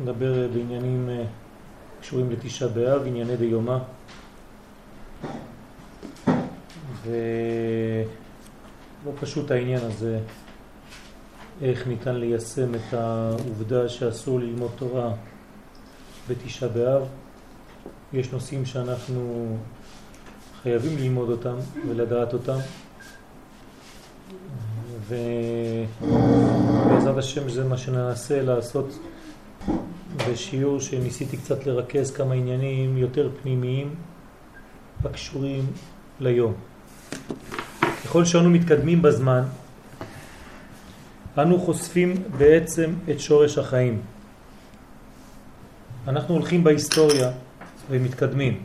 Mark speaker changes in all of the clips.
Speaker 1: נדבר בעניינים אה, קשורים לתשעה באב, ענייני דיומא. ולא פשוט העניין הזה, איך ניתן ליישם את העובדה שאסור ללמוד תורה בתשעה באב. יש נושאים שאנחנו חייבים ללמוד אותם ולדעת אותם. ובעזרת השם זה מה שננסה לעשות בשיעור שניסיתי קצת לרכז כמה עניינים יותר פנימיים הקשורים ליום. ככל שאנו מתקדמים בזמן, אנו חושפים בעצם את שורש החיים. אנחנו הולכים בהיסטוריה ומתקדמים.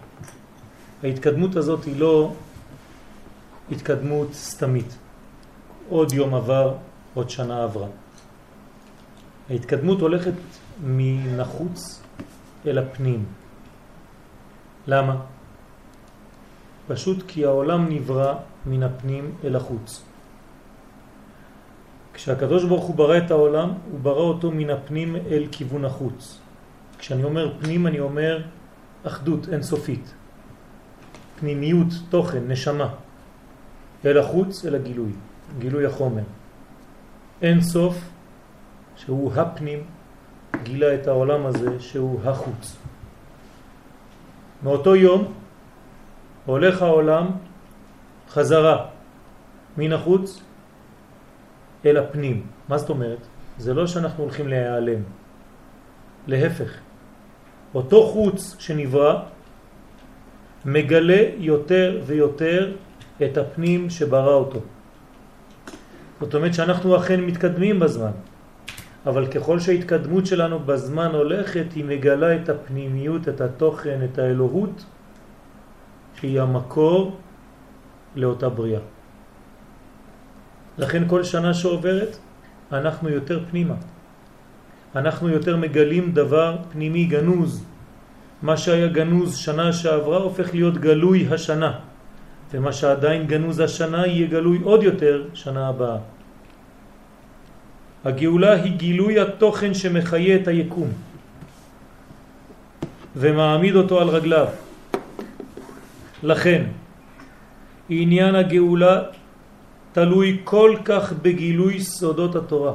Speaker 1: ההתקדמות הזאת היא לא התקדמות סתמית. עוד יום עבר, עוד שנה עברה. ההתקדמות הולכת מנחוץ אל הפנים. למה? פשוט כי העולם נברא מן הפנים אל החוץ. כשהקדוש ברוך הוא ברא את העולם, הוא ברא אותו מן הפנים אל כיוון החוץ. כשאני אומר פנים אני אומר אחדות אינסופית. פנימיות, תוכן, נשמה. אל החוץ, אל הגילוי. גילוי החומר. אין סוף שהוא הפנים גילה את העולם הזה שהוא החוץ. מאותו יום הולך העולם חזרה מן החוץ אל הפנים. מה זאת אומרת? זה לא שאנחנו הולכים להיעלם. להפך. אותו חוץ שנברא מגלה יותר ויותר את הפנים שברא אותו. זאת אומרת שאנחנו אכן מתקדמים בזמן, אבל ככל שההתקדמות שלנו בזמן הולכת, היא מגלה את הפנימיות, את התוכן, את האלוהות, שהיא המקור לאותה בריאה. לכן כל שנה שעוברת, אנחנו יותר פנימה. אנחנו יותר מגלים דבר פנימי גנוז. מה שהיה גנוז שנה שעברה הופך להיות גלוי השנה. ומה שעדיין גנוז השנה יהיה גלוי עוד יותר שנה הבאה. הגאולה היא גילוי התוכן שמחיה את היקום ומעמיד אותו על רגליו. לכן, עניין הגאולה תלוי כל כך בגילוי סודות התורה.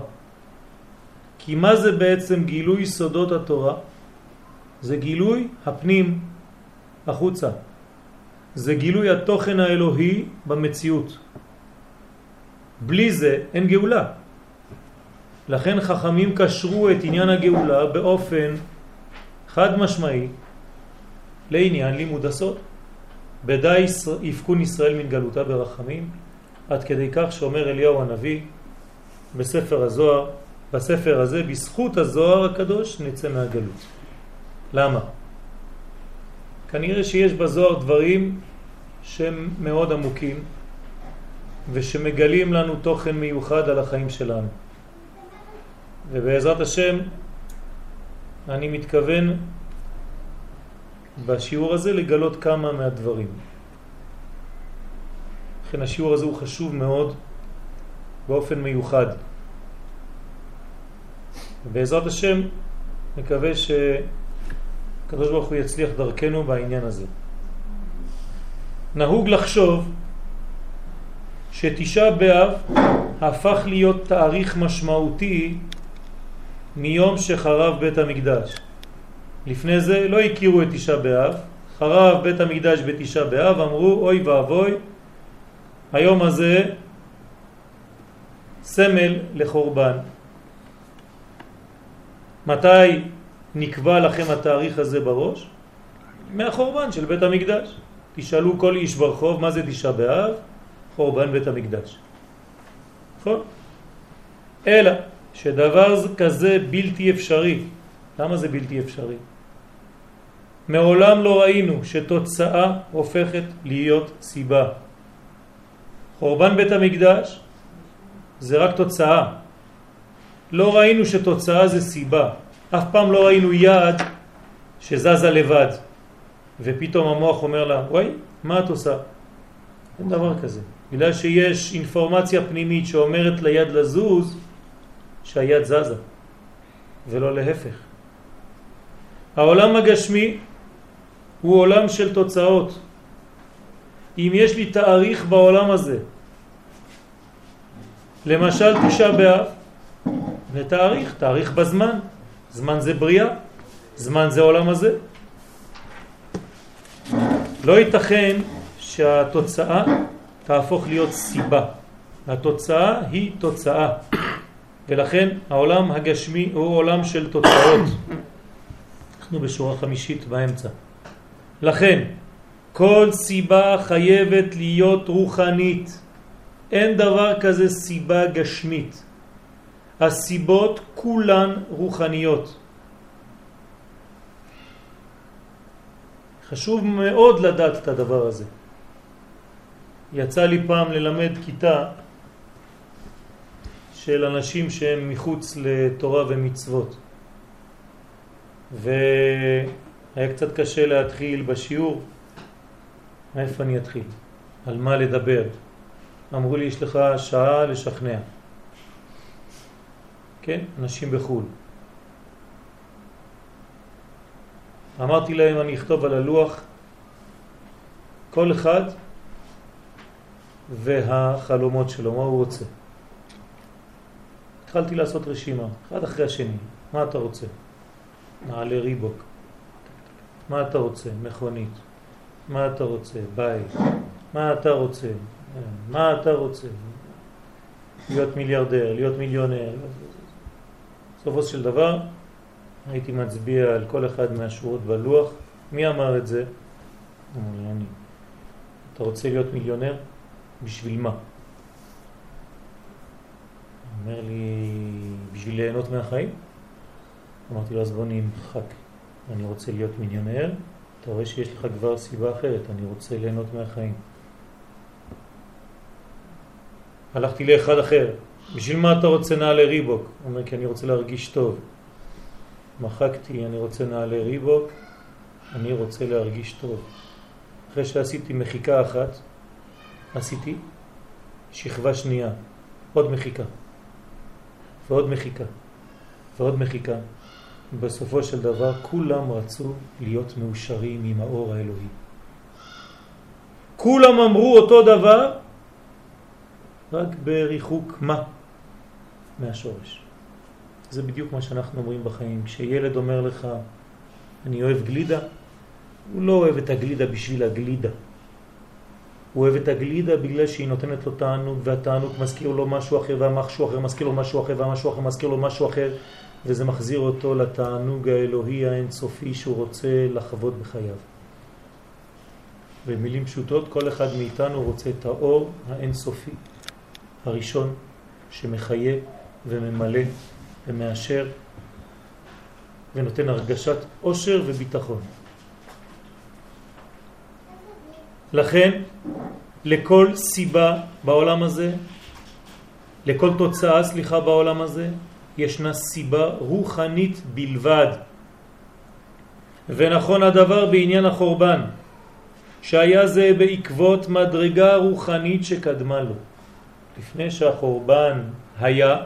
Speaker 1: כי מה זה בעצם גילוי סודות התורה? זה גילוי הפנים החוצה. זה גילוי התוכן האלוהי במציאות. בלי זה אין גאולה. לכן חכמים קשרו את עניין הגאולה באופן חד משמעי לעניין לימוד הסוד. בדי יפקון ישראל מן גלותה ברחמים, עד כדי כך שאומר אליהו הנביא בספר הזוהר, בספר הזה, בזכות הזוהר הקדוש נצא מהגלות. למה? כנראה שיש בזוהר דברים שהם מאוד עמוקים ושמגלים לנו תוכן מיוחד על החיים שלנו. ובעזרת השם אני מתכוון בשיעור הזה לגלות כמה מהדברים. לכן השיעור הזה הוא חשוב מאוד באופן מיוחד. ובעזרת השם מקווה שקדוש ברוך הוא יצליח דרכנו בעניין הזה. נהוג לחשוב שתשעה באב הפך להיות תאריך משמעותי מיום שחרב בית המקדש. לפני זה לא הכירו את תשעה באב, חרב בית המקדש בתשעה באב, אמרו אוי ואבוי, היום הזה סמל לחורבן. מתי נקבע לכם התאריך הזה בראש? מהחורבן של בית המקדש. תשאלו כל איש ברחוב מה זה תשעה באב? חורבן בית המקדש. נכון? אלא שדבר כזה בלתי אפשרי. למה זה בלתי אפשרי? מעולם לא ראינו שתוצאה הופכת להיות סיבה. חורבן בית המקדש זה רק תוצאה. לא ראינו שתוצאה זה סיבה. אף פעם לא ראינו יד שזזה לבד. ופתאום המוח אומר לה, וואי, מה את עושה? אין דבר כזה. בגלל שיש אינפורמציה פנימית שאומרת ליד לזוז, שהיד זזה, ולא להפך. העולם הגשמי הוא עולם של תוצאות. אם יש לי תאריך בעולם הזה, למשל תשעה באב, זה תאריך, תאריך בזמן, זמן זה בריאה, זמן זה עולם הזה. לא ייתכן שהתוצאה תהפוך להיות סיבה. התוצאה היא תוצאה, ולכן העולם הגשמי הוא עולם של תוצאות. אנחנו בשורה חמישית באמצע. לכן, כל סיבה חייבת להיות רוחנית. אין דבר כזה סיבה גשמית. הסיבות כולן רוחניות. חשוב מאוד לדעת את הדבר הזה. יצא לי פעם ללמד כיתה של אנשים שהם מחוץ לתורה ומצוות. והיה קצת קשה להתחיל בשיעור. מאיפה אני אתחיל? על מה לדבר? אמרו לי, יש לך שעה לשכנע. כן, אנשים בחו"ל. אמרתי להם, אני אכתוב על הלוח כל אחד והחלומות שלו, מה הוא רוצה. התחלתי לעשות רשימה, אחד אחרי השני. מה אתה רוצה? נעלי ריבוק. מה אתה רוצה? מכונית. מה אתה רוצה? בית. מה אתה רוצה? מה אתה רוצה? להיות מיליארדר, להיות מיליונר. בסופו של דבר הייתי מצביע על כל אחד מהשורות בלוח. מי אמר את זה? אני. אתה רוצה להיות מיליונר? בשביל מה? אומר לי, בשביל ליהנות מהחיים? אמרתי לו, אז בוא נמחק. אני רוצה להיות מיליונר, אתה רואה שיש לך כבר סיבה אחרת, אני רוצה ליהנות מהחיים. הלכתי לאחד אחר, בשביל מה אתה רוצה נעלי ריבוק? הוא אומר, כי אני רוצה להרגיש טוב. מחקתי, אני רוצה נעלי ריבוק, אני רוצה להרגיש טוב. אחרי שעשיתי מחיקה אחת, עשיתי שכבה שנייה, עוד מחיקה, ועוד מחיקה, ועוד מחיקה. בסופו של דבר כולם רצו להיות מאושרים עם האור האלוהי. כולם אמרו אותו דבר, רק בריחוק מה? מהשורש. זה בדיוק מה שאנחנו אומרים בחיים. כשילד אומר לך, אני אוהב גלידה, הוא לא אוהב את הגלידה בשביל הגלידה. הוא אוהב את הגלידה בגלל שהיא נותנת לו תענוג, והתענוג מזכיר לו משהו אחר, והמשהו אחר מזכיר לו משהו אחר, והמשהו אחר מזכיר לו משהו אחר, וזה מחזיר אותו לתענוג האלוהי האינסופי שהוא רוצה לחוות בחייו. במילים פשוטות, כל אחד מאיתנו רוצה את האור האינסופי הראשון שמחיה וממלא ומאשר ונותן הרגשת עושר וביטחון. לכן, לכל סיבה בעולם הזה, לכל תוצאה, סליחה, בעולם הזה, ישנה סיבה רוחנית בלבד. ונכון הדבר בעניין החורבן, שהיה זה בעקבות מדרגה רוחנית שקדמה לו. לפני שהחורבן היה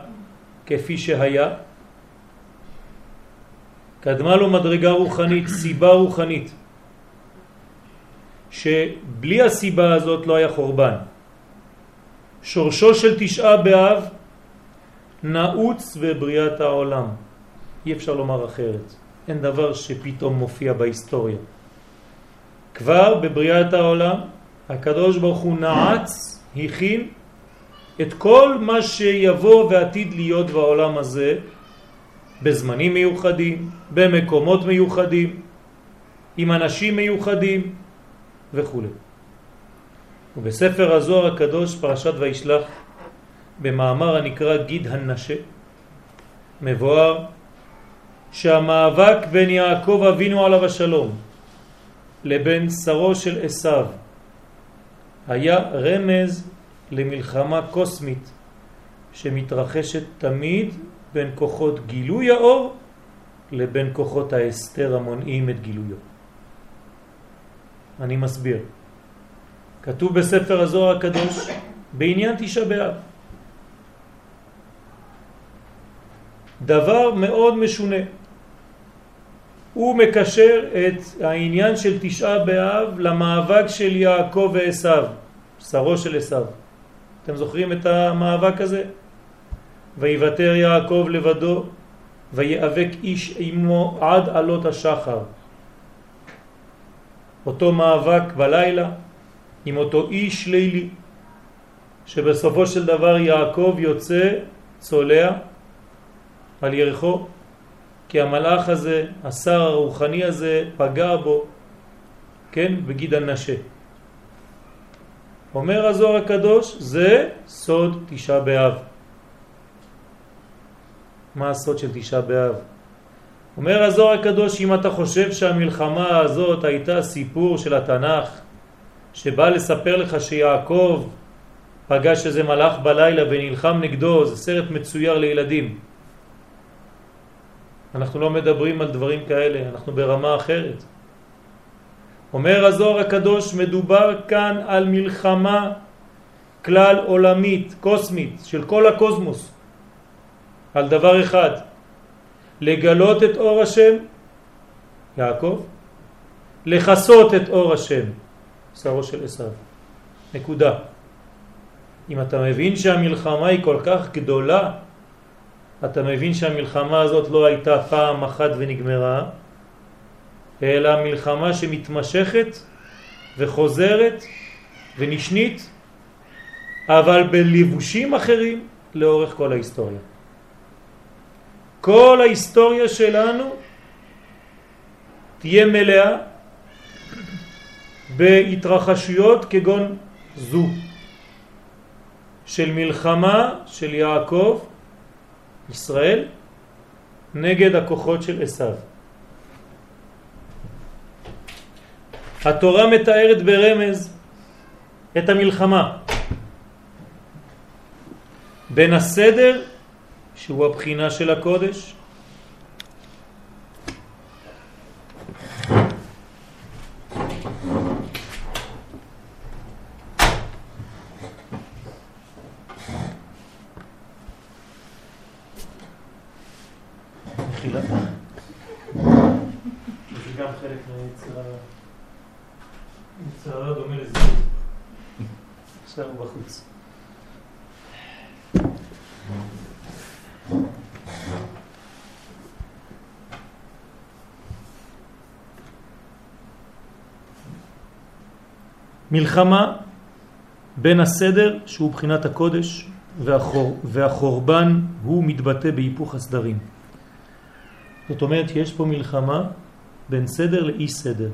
Speaker 1: כפי שהיה, קדמה לו מדרגה רוחנית, סיבה רוחנית, שבלי הסיבה הזאת לא היה חורבן. שורשו של תשעה באב נעוץ בבריאת העולם. אי אפשר לומר אחרת. אין דבר שפתאום מופיע בהיסטוריה. כבר בבריאת העולם הקדוש ברוך הוא נעץ, הכין את כל מה שיבוא ועתיד להיות בעולם הזה בזמנים מיוחדים, במקומות מיוחדים, עם אנשים מיוחדים וכו'. ובספר הזוהר הקדוש, פרשת וישלח, במאמר הנקרא גיד הנשה, מבואר שהמאבק בין יעקב אבינו עליו השלום לבין שרו של עשיו היה רמז למלחמה קוסמית שמתרחשת תמיד בין כוחות גילוי האור לבין כוחות ההסתר המונעים את גילויו. אני מסביר. כתוב בספר הזוהר הקדוש בעניין תשעה באב דבר מאוד משונה. הוא מקשר את העניין של תשעה באב למאבק של יעקב ועשיו, שרו של עשיו. אתם זוכרים את המאבק הזה? ויוותר יעקב לבדו ויאבק איש עמו עד עלות השחר. אותו מאבק בלילה עם אותו איש לילי שבסופו של דבר יעקב יוצא צולע על ירחו כי המלאך הזה, השר הרוחני הזה, פגע בו, כן, בגיד הנשה. אומר הזוהר הקדוש, זה סוד תשעה באב. מה הסוד של תשעה באב? אומר הזוהר הקדוש, אם אתה חושב שהמלחמה הזאת הייתה סיפור של התנ"ך, שבא לספר לך שיעקב פגש איזה מלאך בלילה ונלחם נגדו, זה סרט מצויר לילדים. אנחנו לא מדברים על דברים כאלה, אנחנו ברמה אחרת. אומר הזוהר הקדוש, מדובר כאן על מלחמה כלל עולמית, קוסמית, של כל הקוסמוס, על דבר אחד, לגלות את אור השם, יעקב, לחסות את אור השם, שרו של עשיו. נקודה. אם אתה מבין שהמלחמה היא כל כך גדולה, אתה מבין שהמלחמה הזאת לא הייתה פעם אחת ונגמרה, אלא מלחמה שמתמשכת וחוזרת ונשנית, אבל בליבושים אחרים לאורך כל ההיסטוריה. כל ההיסטוריה שלנו תהיה מלאה בהתרחשויות כגון זו של מלחמה של יעקב ישראל נגד הכוחות של עשיו. התורה מתארת ברמז את המלחמה בין הסדר, שהוא הבחינה של הקודש, מלחמה בין הסדר שהוא בחינת הקודש והחור, והחורבן הוא מתבטא בהיפוך הסדרים. זאת אומרת שיש פה מלחמה בין סדר לאי סדר,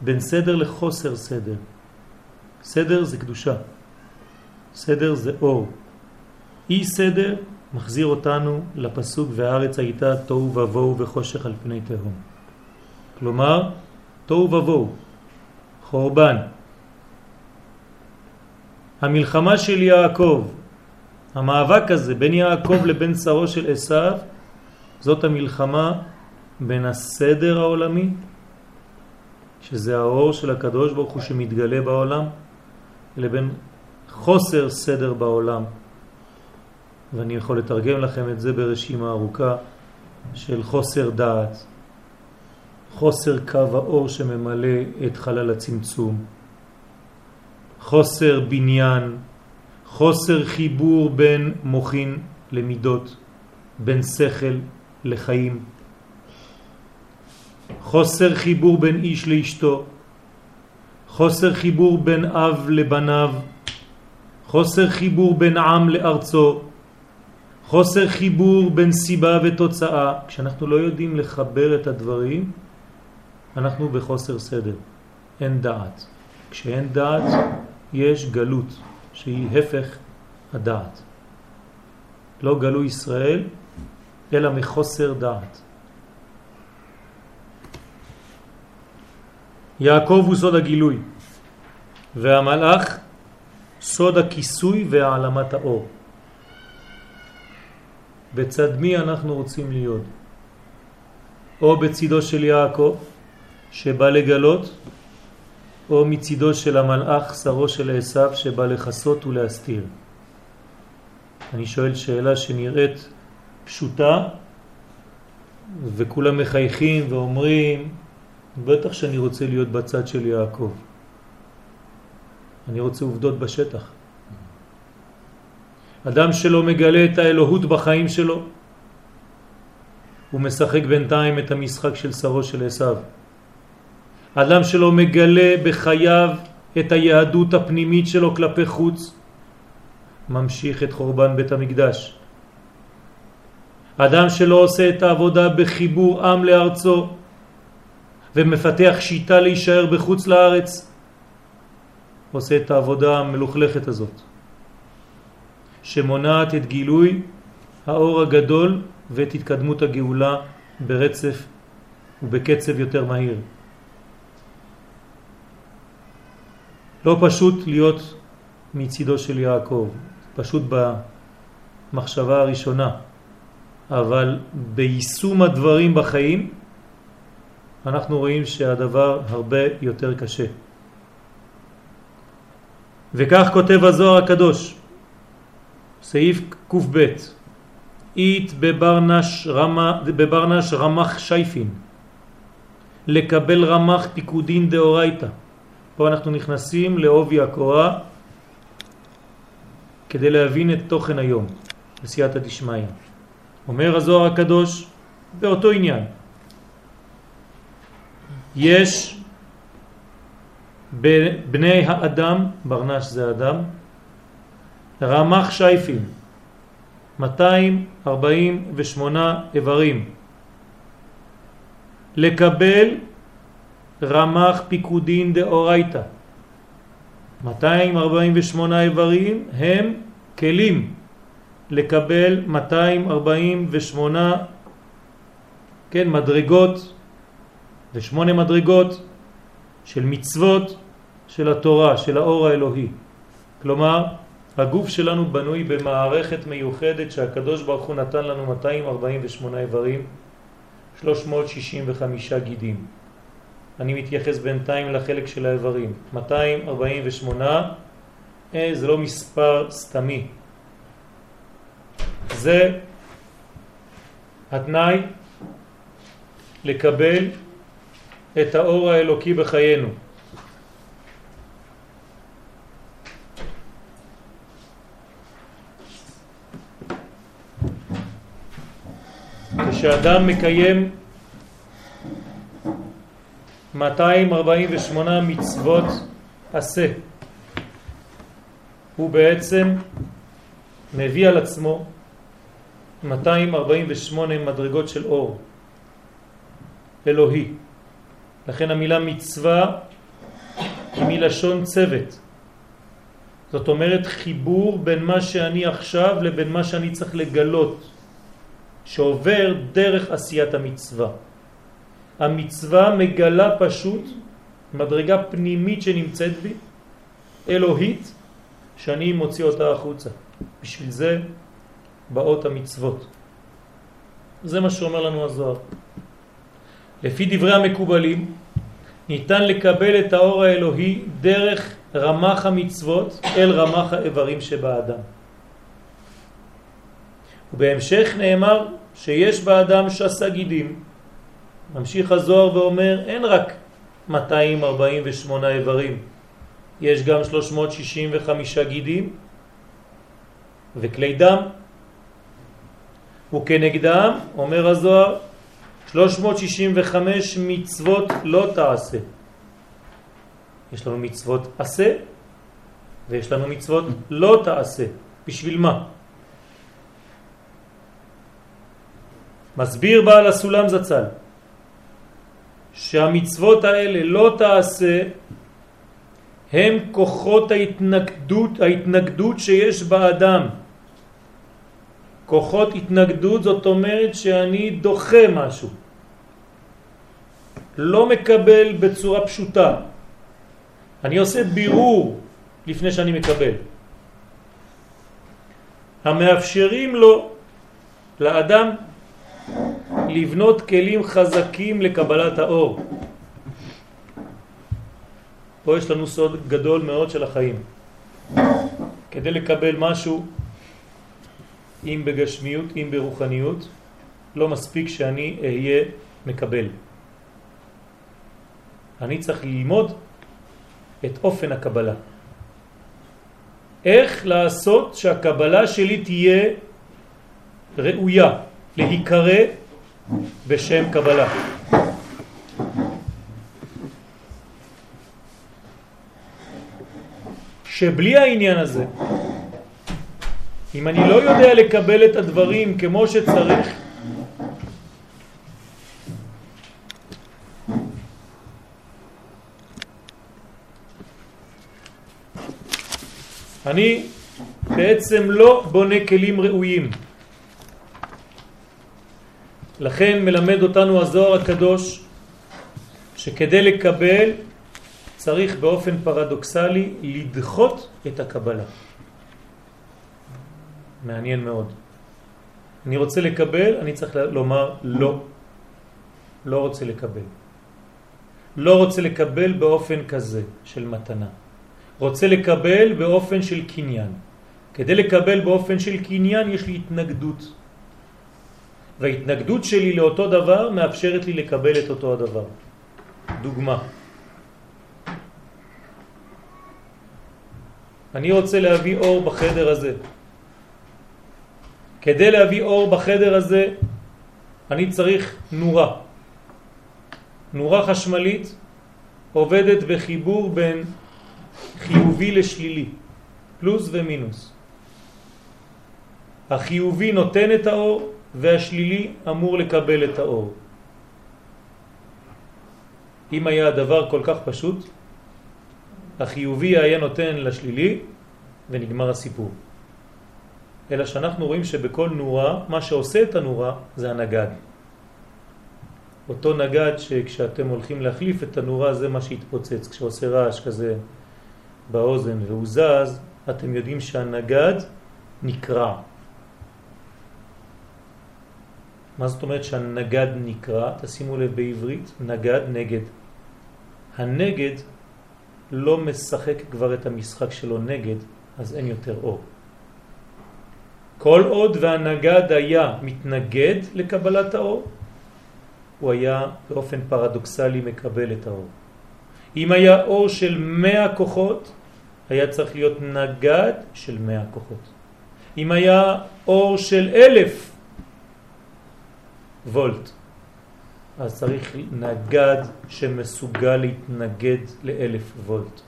Speaker 1: בין סדר לחוסר סדר. סדר זה קדושה, סדר זה אור. אי סדר מחזיר אותנו לפסוק והארץ הייתה תוהו ובוהו וחושך על פני תהום. כלומר, תוהו ובוהו, חורבן, המלחמה של יעקב, המאבק הזה בין יעקב לבין שרו של עשיו, זאת המלחמה בין הסדר העולמי, שזה האור של הקדוש ברוך הוא שמתגלה בעולם, לבין חוסר סדר בעולם. ואני יכול לתרגם לכם את זה ברשימה ארוכה של חוסר דעת, חוסר קו האור שממלא את חלל הצמצום. חוסר בניין, חוסר חיבור בין מוחין למידות, בין שכל לחיים, חוסר חיבור בין איש לאשתו, חוסר חיבור בין אב לבניו, חוסר חיבור בין עם לארצו, חוסר חיבור בין סיבה ותוצאה. כשאנחנו לא יודעים לחבר את הדברים, אנחנו בחוסר סדר, אין דעת. כשאין דעת, יש גלות שהיא הפך הדעת. לא גלו ישראל, אלא מחוסר דעת. יעקב הוא סוד הגילוי, והמלאך סוד הכיסוי והעלמת האור. בצד מי אנחנו רוצים להיות? או בצידו של יעקב, שבא לגלות, או מצידו של המלאך שרו של עשיו שבא לחסות ולהסתיר. אני שואל שאלה שנראית פשוטה, וכולם מחייכים ואומרים, בטח שאני רוצה להיות בצד של יעקב. אני רוצה עובדות בשטח. אדם שלא מגלה את האלוהות בחיים שלו, הוא משחק בינתיים את המשחק של שרו של עשיו. אדם שלא מגלה בחייו את היהדות הפנימית שלו כלפי חוץ, ממשיך את חורבן בית המקדש. אדם שלא עושה את העבודה בחיבור עם לארצו ומפתח שיטה להישאר בחוץ לארץ, עושה את העבודה המלוכלכת הזאת, שמונעת את גילוי האור הגדול ואת התקדמות הגאולה ברצף ובקצב יותר מהיר. לא פשוט להיות מצידו של יעקב, פשוט במחשבה הראשונה, אבל ביישום הדברים בחיים אנחנו רואים שהדבר הרבה יותר קשה. וכך כותב הזוהר הקדוש, סעיף קב אית בברנש, רמה, בברנש רמח שייפין, לקבל רמח פיקודין דאורייתא. פה אנחנו נכנסים לעובי הקורה כדי להבין את תוכן היום, בסייעתא דשמיא. אומר הזוהר הקדוש באותו עניין. יש בני האדם, ברנש זה אדם, רמח שייפים, 248 איברים. לקבל רמח פיקודין דאורייתא. 248 איברים הם כלים לקבל 248 כן, מדרגות ושמונה מדרגות של מצוות של התורה, של האור האלוהי. כלומר, הגוף שלנו בנוי במערכת מיוחדת שהקדוש ברוך הוא נתן לנו 248 איברים, 365 גידים. אני מתייחס בינתיים לחלק של האיברים. 248 אה, זה לא מספר סתמי. זה התנאי לקבל את האור האלוקי בחיינו. כשאדם מקיים 248 מצוות עשה, הוא בעצם מביא על עצמו 248 מדרגות של אור אלוהי. לכן המילה מצווה היא מלשון צוות. זאת אומרת חיבור בין מה שאני עכשיו לבין מה שאני צריך לגלות, שעובר דרך עשיית המצווה. המצווה מגלה פשוט מדרגה פנימית שנמצאת בי, אלוהית, שאני מוציא אותה החוצה. בשביל זה באות המצוות. זה מה שאומר לנו הזוהר. לפי דברי המקובלים, ניתן לקבל את האור האלוהי דרך רמח המצוות אל רמח האיברים שבאדם. ובהמשך נאמר שיש באדם שסה גידים. ממשיך הזוהר ואומר, אין רק 248 איברים, יש גם 365 גידים וכלי דם, וכנגדם, אומר הזוהר, 365 מצוות לא תעשה. יש לנו מצוות עשה ויש לנו מצוות לא תעשה. בשביל מה? מסביר בעל הסולם זצ"ל שהמצוות האלה לא תעשה הם כוחות ההתנגדות, ההתנגדות שיש באדם. כוחות התנגדות זאת אומרת שאני דוחה משהו. לא מקבל בצורה פשוטה. אני עושה בירור לפני שאני מקבל. המאפשרים לו, לאדם, לבנות כלים חזקים לקבלת האור. פה יש לנו סוד גדול מאוד של החיים. כדי לקבל משהו אם בגשמיות, אם ברוחניות, לא מספיק שאני אהיה מקבל. אני צריך ללמוד את אופן הקבלה. איך לעשות שהקבלה שלי תהיה ראויה להיקרא בשם קבלה. שבלי העניין הזה, אם אני לא יודע לקבל את הדברים כמו שצריך, אני בעצם לא בונה כלים ראויים. לכן מלמד אותנו הזוהר הקדוש שכדי לקבל צריך באופן פרדוקסלי לדחות את הקבלה. מעניין מאוד. אני רוצה לקבל, אני צריך לומר לא. לא רוצה לקבל. לא רוצה לקבל באופן כזה של מתנה. רוצה לקבל באופן של קניין. כדי לקבל באופן של קניין יש לי התנגדות. וההתנגדות שלי לאותו דבר מאפשרת לי לקבל את אותו הדבר. דוגמה. אני רוצה להביא אור בחדר הזה. כדי להביא אור בחדר הזה אני צריך נורה. נורה חשמלית עובדת בחיבור בין חיובי לשלילי, פלוס ומינוס. החיובי נותן את האור והשלילי אמור לקבל את האור. אם היה הדבר כל כך פשוט, החיובי היה נותן לשלילי ונגמר הסיפור. אלא שאנחנו רואים שבכל נורה, מה שעושה את הנורה זה הנגד. אותו נגד שכשאתם הולכים להחליף את הנורה זה מה שהתפוצץ, כשעושה רעש כזה באוזן והוא זז, אתם יודעים שהנגד נקרע. מה זאת אומרת שהנגד נקרא? תשימו לב בעברית, נגד נגד. הנגד לא משחק כבר את המשחק שלו נגד, אז אין יותר אור. כל עוד והנגד היה מתנגד לקבלת האור, הוא היה באופן פרדוקסלי מקבל את האור. אם היה אור של מאה כוחות, היה צריך להיות נגד של מאה כוחות. אם היה אור של אלף, וולט. אז צריך נגד שמסוגל להתנגד לאלף וולט.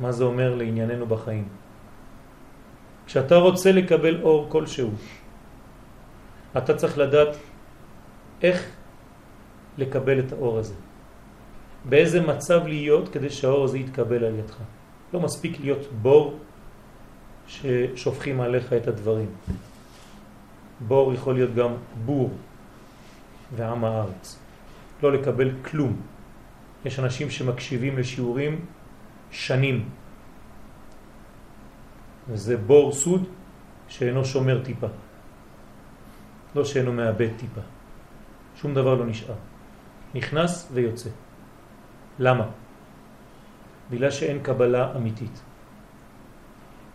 Speaker 1: מה זה אומר לענייננו בחיים? כשאתה רוצה לקבל אור כלשהו, אתה צריך לדעת איך לקבל את האור הזה. באיזה מצב להיות כדי שהאור הזה יתקבל על ידך. לא מספיק להיות בור ששופכים עליך את הדברים. בור יכול להיות גם בור ועם הארץ. לא לקבל כלום. יש אנשים שמקשיבים לשיעורים שנים. וזה בור סוד שאינו שומר טיפה. לא שאינו מאבד טיפה. שום דבר לא נשאר. נכנס ויוצא. למה? בגלל שאין קבלה אמיתית.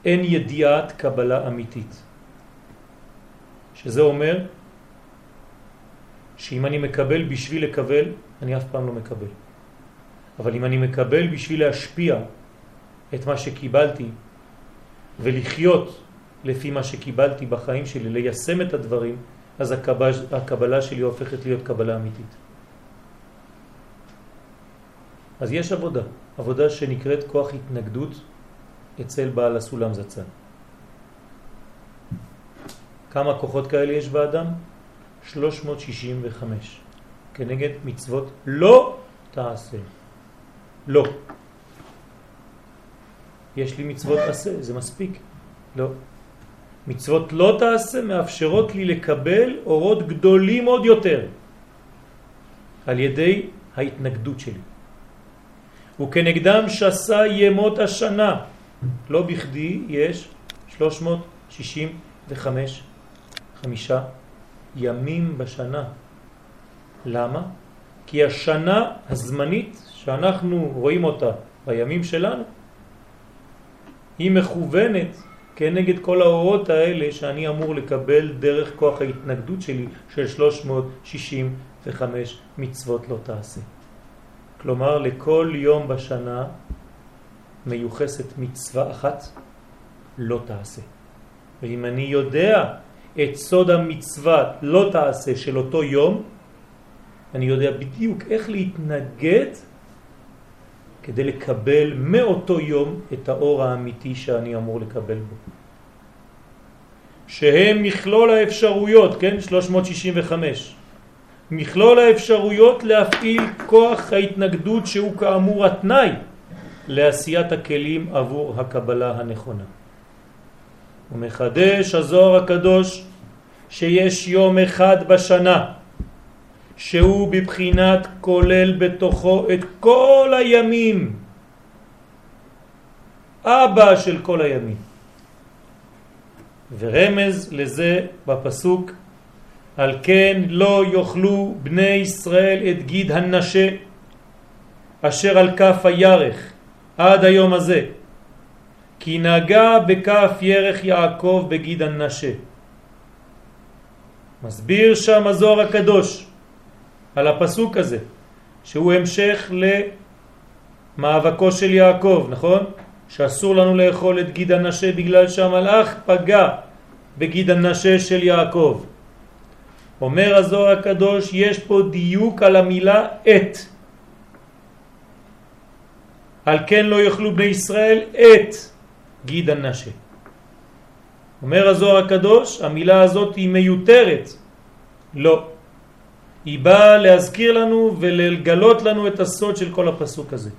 Speaker 1: אין ידיעת קבלה אמיתית. שזה אומר שאם אני מקבל בשביל לקבל, אני אף פעם לא מקבל. אבל אם אני מקבל בשביל להשפיע את מה שקיבלתי ולחיות לפי מה שקיבלתי בחיים שלי, ליישם את הדברים, אז הקבלה, הקבלה שלי הופכת להיות קבלה אמיתית. אז יש עבודה, עבודה שנקראת כוח התנגדות אצל בעל הסולם זצן. כמה כוחות כאלה יש באדם? 365 כנגד מצוות לא תעשה. לא. יש לי מצוות עשה, זה מספיק. לא. מצוות לא תעשה מאפשרות לי לקבל אורות גדולים עוד יותר על ידי ההתנגדות שלי. וכנגדם שסה ימות השנה. לא בכדי יש 365 חמישה ימים בשנה. למה? כי השנה הזמנית שאנחנו רואים אותה בימים שלנו, היא מכוונת כנגד כל האורות האלה שאני אמור לקבל דרך כוח ההתנגדות שלי של 365 מצוות לא תעשה. כלומר, לכל יום בשנה מיוחסת מצווה אחת, לא תעשה. ואם אני יודע את סוד המצווה לא תעשה של אותו יום, אני יודע בדיוק איך להתנגד כדי לקבל מאותו יום את האור האמיתי שאני אמור לקבל בו. שהם מכלול האפשרויות, כן? 365. מכלול האפשרויות להפעיל כוח ההתנגדות שהוא כאמור התנאי לעשיית הכלים עבור הקבלה הנכונה. ומחדש הזוהר הקדוש שיש יום אחד בשנה שהוא בבחינת כולל בתוכו את כל הימים, אבא של כל הימים. ורמז לזה בפסוק על כן לא יאכלו בני ישראל את גיד הנשה אשר על כף הירך עד היום הזה כי נגע בכף ירך יעקב בגיד הנשה מסביר שם הזוהר הקדוש על הפסוק הזה, שהוא המשך למאבקו של יעקב, נכון? שאסור לנו לאכול את גיד הנשה בגלל שהמלאך פגע בגיד הנשה של יעקב. אומר הזוהר הקדוש, יש פה דיוק על המילה את. על כן לא יאכלו בני ישראל את גיד הנשה. אומר הזוהר הקדוש, המילה הזאת היא מיותרת. לא. היא באה להזכיר לנו ולגלות לנו את הסוד של כל הפסוק הזה.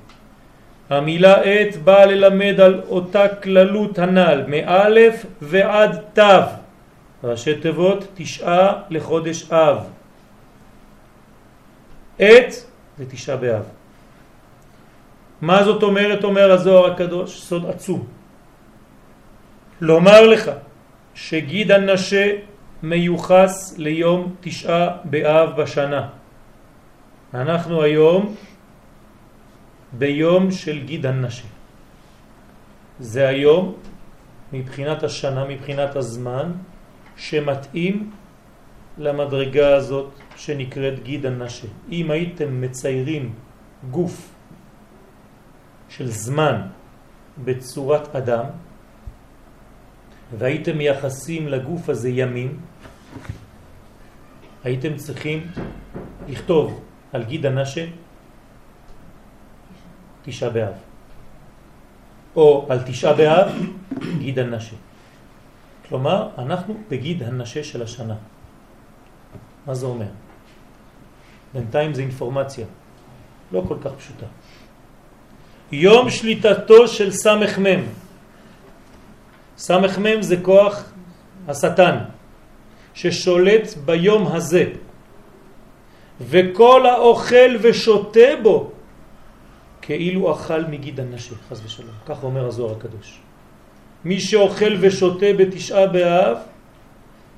Speaker 1: המילה עת באה ללמד על אותה כללות הנ"ל, מאלף ועד תו, ראשי תיבות תשעה לחודש אב. עת זה תשעה באב. מה זאת אומרת, אומר הזוהר הקדוש? סוד עצום. לומר לך שגיד הנשה מיוחס ליום תשעה באב בשנה. אנחנו היום ביום של גיד הנשה. זה היום מבחינת השנה, מבחינת הזמן, שמתאים למדרגה הזאת שנקראת גיד הנשה. אם הייתם מציירים גוף של זמן בצורת אדם, והייתם מייחסים לגוף הזה ימים, הייתם צריכים לכתוב על גיד הנשה תשעה באב, או על תשעה באב גיד הנשה. כלומר, אנחנו בגיד הנשה של השנה. מה זה אומר? בינתיים זה אינפורמציה, לא כל כך פשוטה. יום שליטתו של סמך מם. סמך מם זה כוח השטן, ששולט ביום הזה, וכל האוכל ושותה בו, כאילו אכל מגיד הנשה, חז ושלום. כך אומר הזוהר הקדוש. מי שאוכל ושותה בתשעה באב,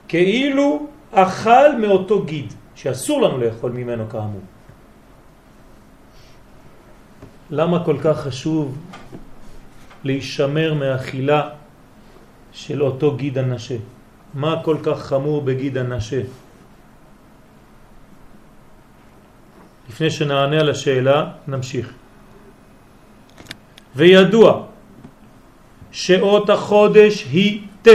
Speaker 1: כאילו אכל מאותו גיד, שאסור לנו לאכול ממנו כאמור. למה כל כך חשוב להישמר מאכילה של אותו גיד הנשה? מה כל כך חמור בגיד הנשה? לפני שנענה על השאלה, נמשיך. וידוע שאות החודש היא ט'.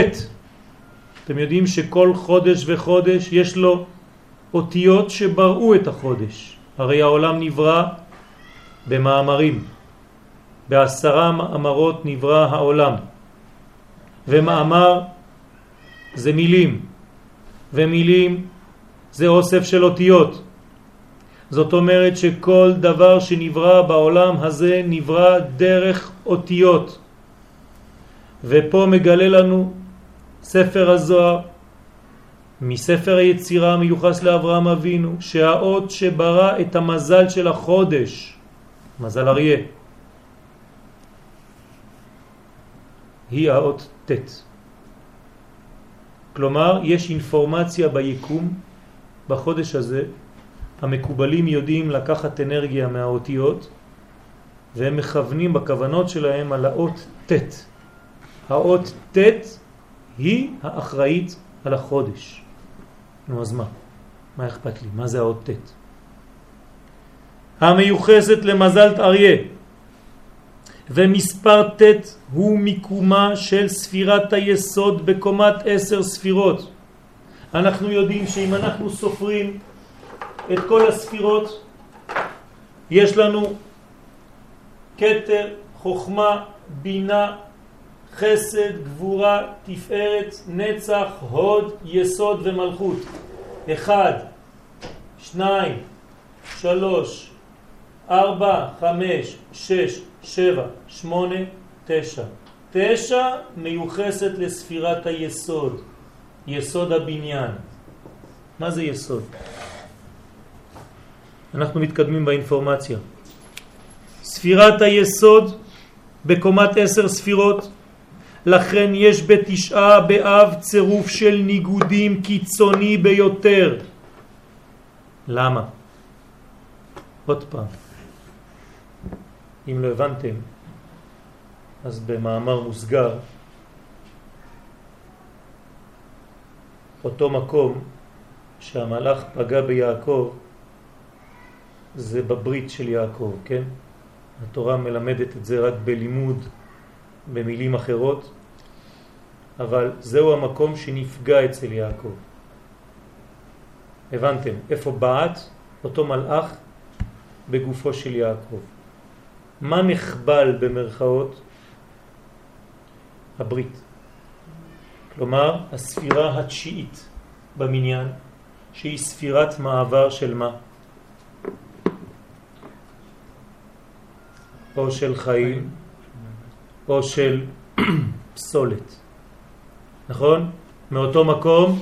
Speaker 1: אתם יודעים שכל חודש וחודש יש לו אותיות שבראו את החודש. הרי העולם נברא במאמרים. בעשרה מאמרות נברא העולם. ומאמר זה מילים, ומילים זה אוסף של אותיות. זאת אומרת שכל דבר שנברא בעולם הזה נברא דרך אותיות. ופה מגלה לנו ספר הזוהר מספר היצירה המיוחס לאברהם אבינו שהאות שברא את המזל של החודש, מזל אריה, היא האות ט'. כלומר, יש אינפורמציה ביקום בחודש הזה, המקובלים יודעים לקחת אנרגיה מהאותיות והם מכוונים בכוונות שלהם על האות ט'. האות ט' היא האחראית על החודש. נו, אז מה? מה אכפת לי? מה זה האות ט'? המיוחסת למזלת אריה ומספר ט' הוא מיקומה של ספירת היסוד בקומת עשר ספירות. אנחנו יודעים שאם אנחנו סופרים את כל הספירות, יש לנו קטר, חוכמה, בינה, חסד, גבורה, תפארת, נצח, הוד, יסוד ומלכות. אחד, שניים, שלוש, ארבע, חמש, שש, שבע, שמונה, תשע. תשע מיוחסת לספירת היסוד, יסוד הבניין. מה זה יסוד? אנחנו מתקדמים באינפורמציה. ספירת היסוד בקומת עשר ספירות, לכן יש בתשעה באב צירוף של ניגודים קיצוני ביותר. למה? עוד פעם, אם לא הבנתם, אז במאמר מוסגר, אותו מקום שהמלאך פגע ביעקב זה בברית של יעקב, כן? התורה מלמדת את זה רק בלימוד במילים אחרות, אבל זהו המקום שנפגע אצל יעקב. הבנתם, איפה בעט אותו מלאך בגופו של יעקב. מה נחבל במרכאות? הברית. כלומר, הספירה התשיעית במניין, שהיא ספירת מעבר של מה? או של חיים, או של פסולת. נכון? מאותו מקום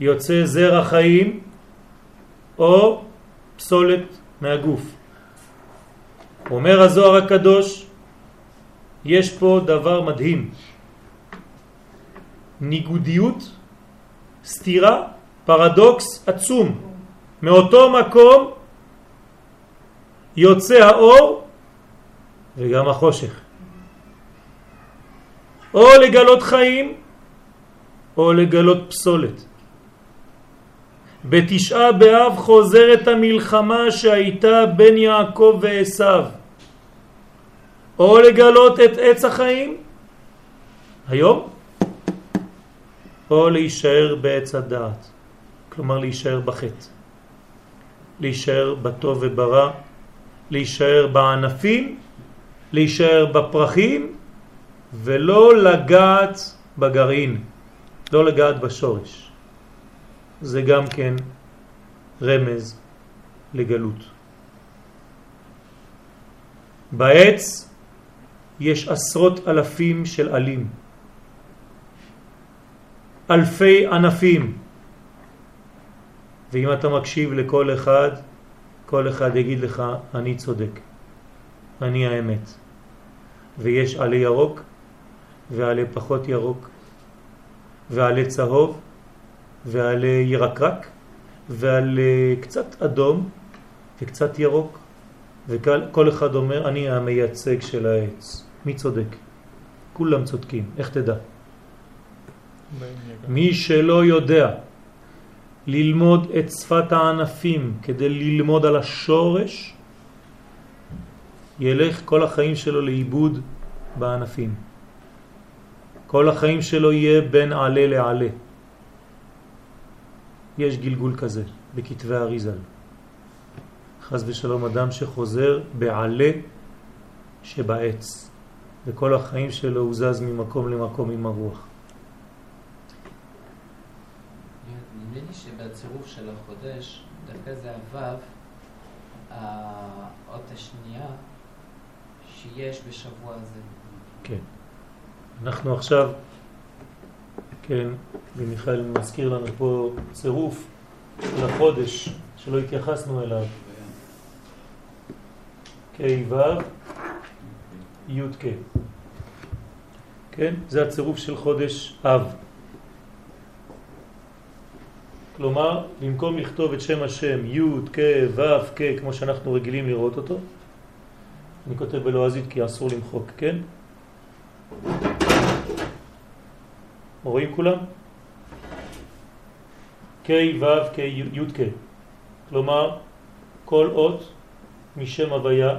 Speaker 1: יוצא זרע חיים או פסולת מהגוף. אומר הזוהר הקדוש, יש פה דבר מדהים. ניגודיות, סתירה, פרדוקס עצום. מאותו מקום יוצא האור וגם החושך. או לגלות חיים או לגלות פסולת. בתשעה באב חוזרת המלחמה שהייתה בין יעקב ועשיו. או לגלות את עץ החיים היום, או להישאר בעץ הדעת, כלומר להישאר בחטא, להישאר בטוב וברע, להישאר בענפים, להישאר בפרחים ולא לגעת בגרעין, לא לגעת בשורש. זה גם כן רמז לגלות. בעץ יש עשרות אלפים של עלים, אלפי ענפים, ואם אתה מקשיב לכל אחד, כל אחד יגיד לך, אני צודק, אני האמת. ויש עלי ירוק ועלי פחות ירוק, ועלי צהוב ועלי ירקרק ועלי קצת אדום וקצת ירוק, וכל אחד אומר, אני המייצג של העץ. מי צודק? כולם צודקים, איך תדע? מי שלא יודע ללמוד את שפת הענפים כדי ללמוד על השורש, ילך כל החיים שלו לאיבוד בענפים. כל החיים שלו יהיה בין עלה לעלה. יש גלגול כזה בכתבי אריזל. חז ושלום אדם שחוזר בעלה שבעץ, וכל החיים שלו הוא זז ממקום למקום עם הרוח.
Speaker 2: נדמה לי שבצירוף של החודש, דווקא זה הוו, האות השנייה שיש בשבוע הזה.
Speaker 1: כן. אנחנו עכשיו, כן, ומיכאל מזכיר לנו פה צירוף של החודש שלא התייחסנו אליו. כ"ו, י"ק. כן? זה הצירוף של חודש אב. כלומר, במקום לכתוב את שם השם י' כ' ו' כ' כמו שאנחנו רגילים לראות אותו, אני כותב בלועזית כי אסור למחוק, כן? רואים כולם? K, ו', K, י', K. כלומר, כל אות משם הוויה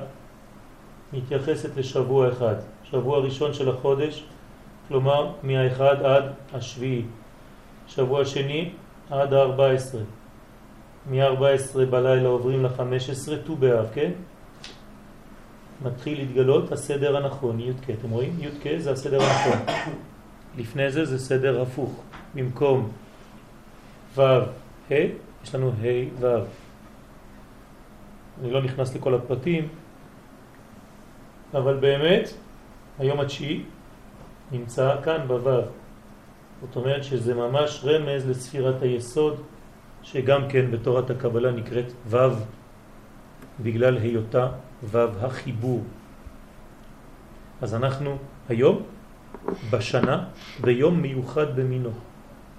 Speaker 1: מתייחסת לשבוע אחד. שבוע ראשון של החודש, כלומר מהאחד עד השביעי. שבוע שני עד ה-14. מ-14 בלילה עוברים ל-15, ט"ו באב, כן? מתחיל להתגלות הסדר הנכון, י"ק. אתם רואים? י"ק זה הסדר הנכון. לפני זה זה סדר הפוך. במקום ו' ה', יש לנו ה' ו'. אני לא נכנס לכל הפרטים, אבל באמת היום התשיעי נמצא כאן בו'. זאת אומרת שזה ממש רמז לספירת היסוד, שגם כן בתורת הקבלה נקראת ו', בגלל היותה ו' החיבור. אז אנחנו היום בשנה ביום מיוחד במינו.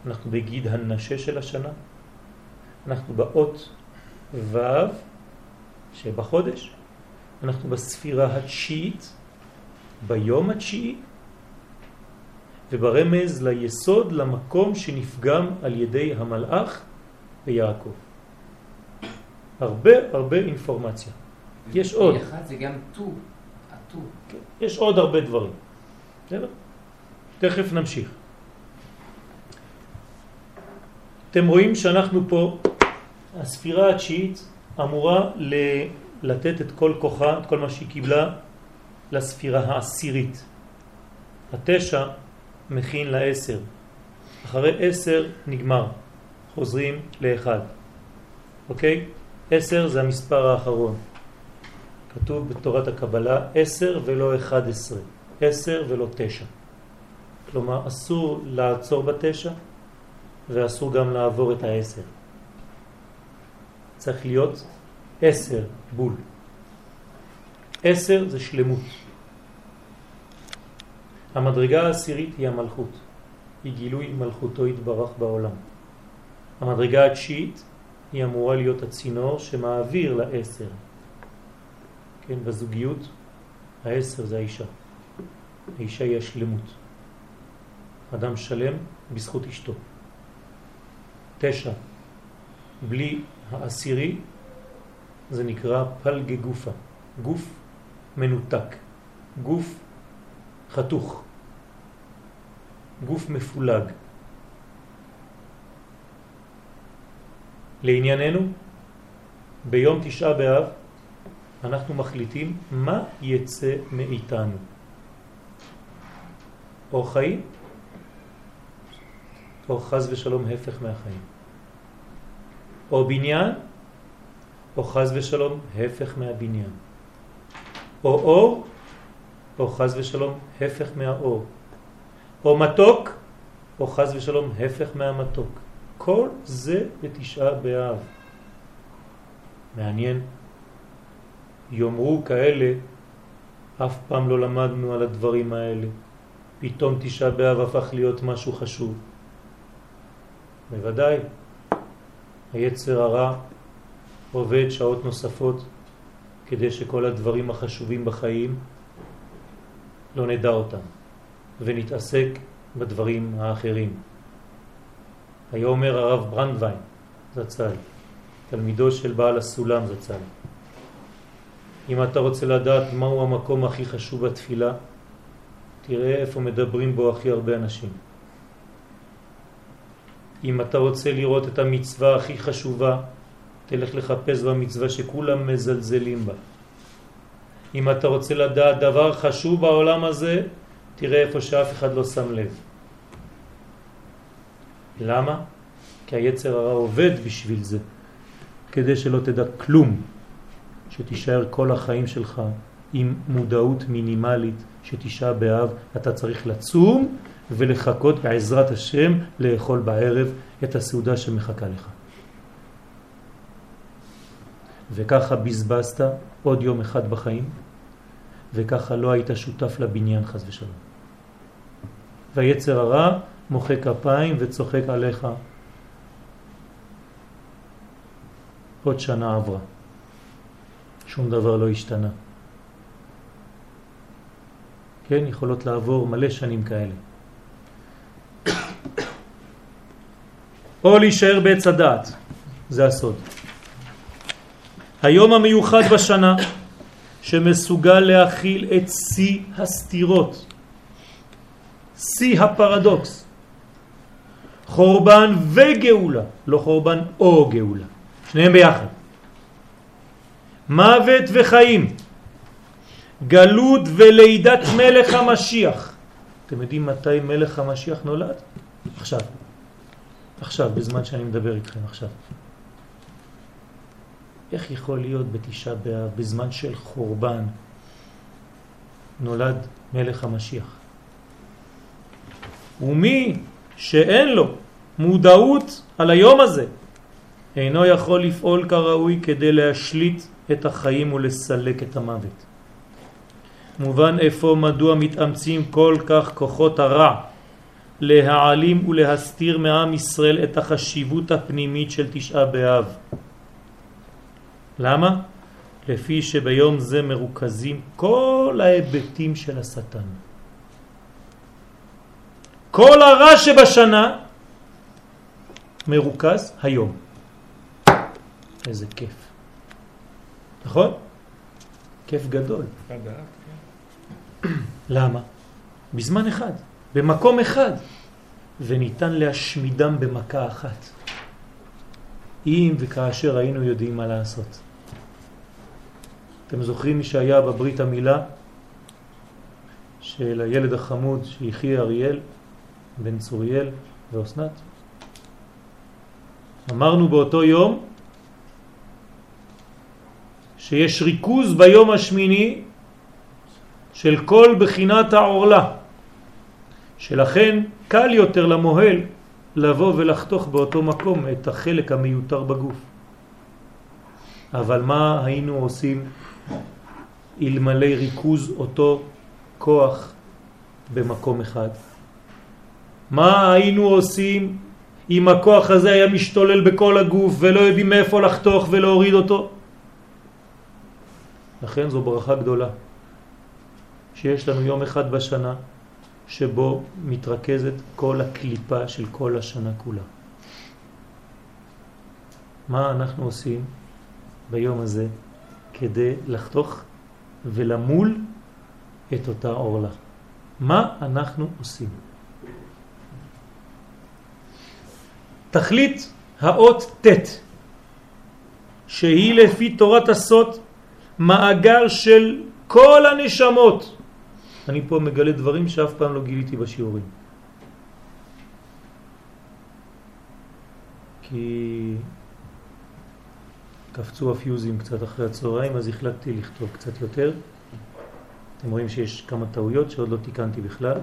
Speaker 1: אנחנו בגיד הנשה של השנה, אנחנו באות ו' שבחודש, אנחנו בספירה התשיעית, ביום התשיעי, וברמז ליסוד, למקום שנפגם על ידי המלאך ויעקב. הרבה הרבה אינפורמציה. יש עוד.
Speaker 2: אחד זה גם טו, הטו.
Speaker 1: כן, יש עוד הרבה דברים. בסדר? תכף נמשיך. אתם רואים שאנחנו פה, הספירה התשיעית אמורה לתת את כל כוחה, את כל מה שהיא קיבלה, לספירה העשירית. התשע מכין לעשר. אחרי עשר נגמר, חוזרים לאחד. אוקיי? עשר זה המספר האחרון. כתוב בתורת הקבלה עשר ולא אחד עשרה, עשר ולא תשע. כלומר, אסור לעצור בתשע ואסור גם לעבור את העשר. צריך להיות עשר בול. עשר זה שלמות. המדרגה העשירית היא המלכות, היא גילוי מלכותו התברך בעולם. המדרגה התשיעית היא אמורה להיות הצינור שמעביר לעשר. כן, בזוגיות העשר זה האישה. האישה היא השלמות. אדם שלם בזכות אשתו. תשע, בלי העשירי זה נקרא פלגי גופה, גוף מנותק, גוף חתוך, גוף מפולג. לענייננו, ביום תשעה באב אנחנו מחליטים מה יצא מאיתנו. או חיים, או חז ושלום הפך מהחיים. או בניין, או חז ושלום הפך מהבניין. או אור, או חז ושלום הפך מהאור. או מתוק, או חז ושלום הפך מהמתוק. כל זה בתשעה באב. מעניין. יאמרו כאלה, אף פעם לא למדנו על הדברים האלה. פתאום תשעה באב הפך להיות משהו חשוב. בוודאי, היצר הרע עובד שעות נוספות כדי שכל הדברים החשובים בחיים לא נדע אותם ונתעסק בדברים האחרים. היה אומר הרב ברנדווין זצ"ל, תלמידו של בעל הסולם זצ"ל. אם אתה רוצה לדעת מהו המקום הכי חשוב בתפילה, תראה איפה מדברים בו הכי הרבה אנשים. אם אתה רוצה לראות את המצווה הכי חשובה, תלך לחפש במצווה שכולם מזלזלים בה. אם אתה רוצה לדעת דבר חשוב בעולם הזה, תראה איפה שאף אחד לא שם לב. למה? כי היצר הרע עובד בשביל זה, כדי שלא תדע כלום, שתישאר כל החיים שלך עם מודעות מינימלית, שתשעה באב אתה צריך לצום ולחכות בעזרת השם לאכול בערב את הסעודה שמחכה לך. וככה בזבזת עוד יום אחד בחיים, וככה לא היית שותף לבניין חז ושלום. והיצר הרע מוחא כפיים וצוחק עליך. עוד שנה עברה, שום דבר לא השתנה. כן, יכולות לעבור מלא שנים כאלה. או להישאר בעץ הדעת. זה הסוד. היום המיוחד בשנה שמסוגל להכיל את שיא הסתירות, שיא הפרדוקס, חורבן וגאולה, לא חורבן או גאולה, שניהם ביחד. מוות וחיים, גלות ולידת מלך המשיח. אתם יודעים מתי מלך המשיח נולד? עכשיו. עכשיו, בזמן שאני מדבר איתכם עכשיו. איך יכול להיות בתשעה באב, בזמן של חורבן, נולד מלך המשיח? ומי שאין לו מודעות על היום הזה, אינו יכול לפעול כראוי כדי להשליט את החיים ולסלק את המוות. מובן איפה מדוע מתאמצים כל כך כוחות הרע להעלים ולהסתיר מעם ישראל את החשיבות הפנימית של תשעה באב. למה? לפי שביום זה מרוכזים כל ההיבטים של השטן. כל הרע שבשנה מרוכז היום. איזה כיף. נכון? כיף גדול. למה? בזמן אחד, במקום אחד, וניתן להשמידם במכה אחת. אם וכאשר היינו יודעים מה לעשות. אתם זוכרים מי שהיה בברית המילה של הילד החמוד שיחי אריאל, בן צוריאל ואוסנת? אמרנו באותו יום שיש ריכוז ביום השמיני של כל בחינת העורלה, שלכן קל יותר למוהל לבוא ולחתוך באותו מקום את החלק המיותר בגוף. אבל מה היינו עושים אלמלא ריכוז אותו כוח במקום אחד? מה היינו עושים אם הכוח הזה היה משתולל בכל הגוף ולא יודעים מאיפה לחתוך ולהוריד אותו? לכן זו ברכה גדולה שיש לנו יום אחד בשנה שבו מתרכזת כל הקליפה של כל השנה כולה. מה אנחנו עושים ביום הזה כדי לחתוך ולמול את אותה אורלה? מה אנחנו עושים? תכלית האות ט' שהיא לפי תורת הסוד מאגר של כל הנשמות. אני פה מגלה דברים שאף פעם לא גיליתי בשיעורים. כי קפצו הפיוזים קצת אחרי הצהריים, אז החלטתי לכתוב קצת יותר. אתם רואים שיש כמה טעויות שעוד לא תיקנתי בכלל.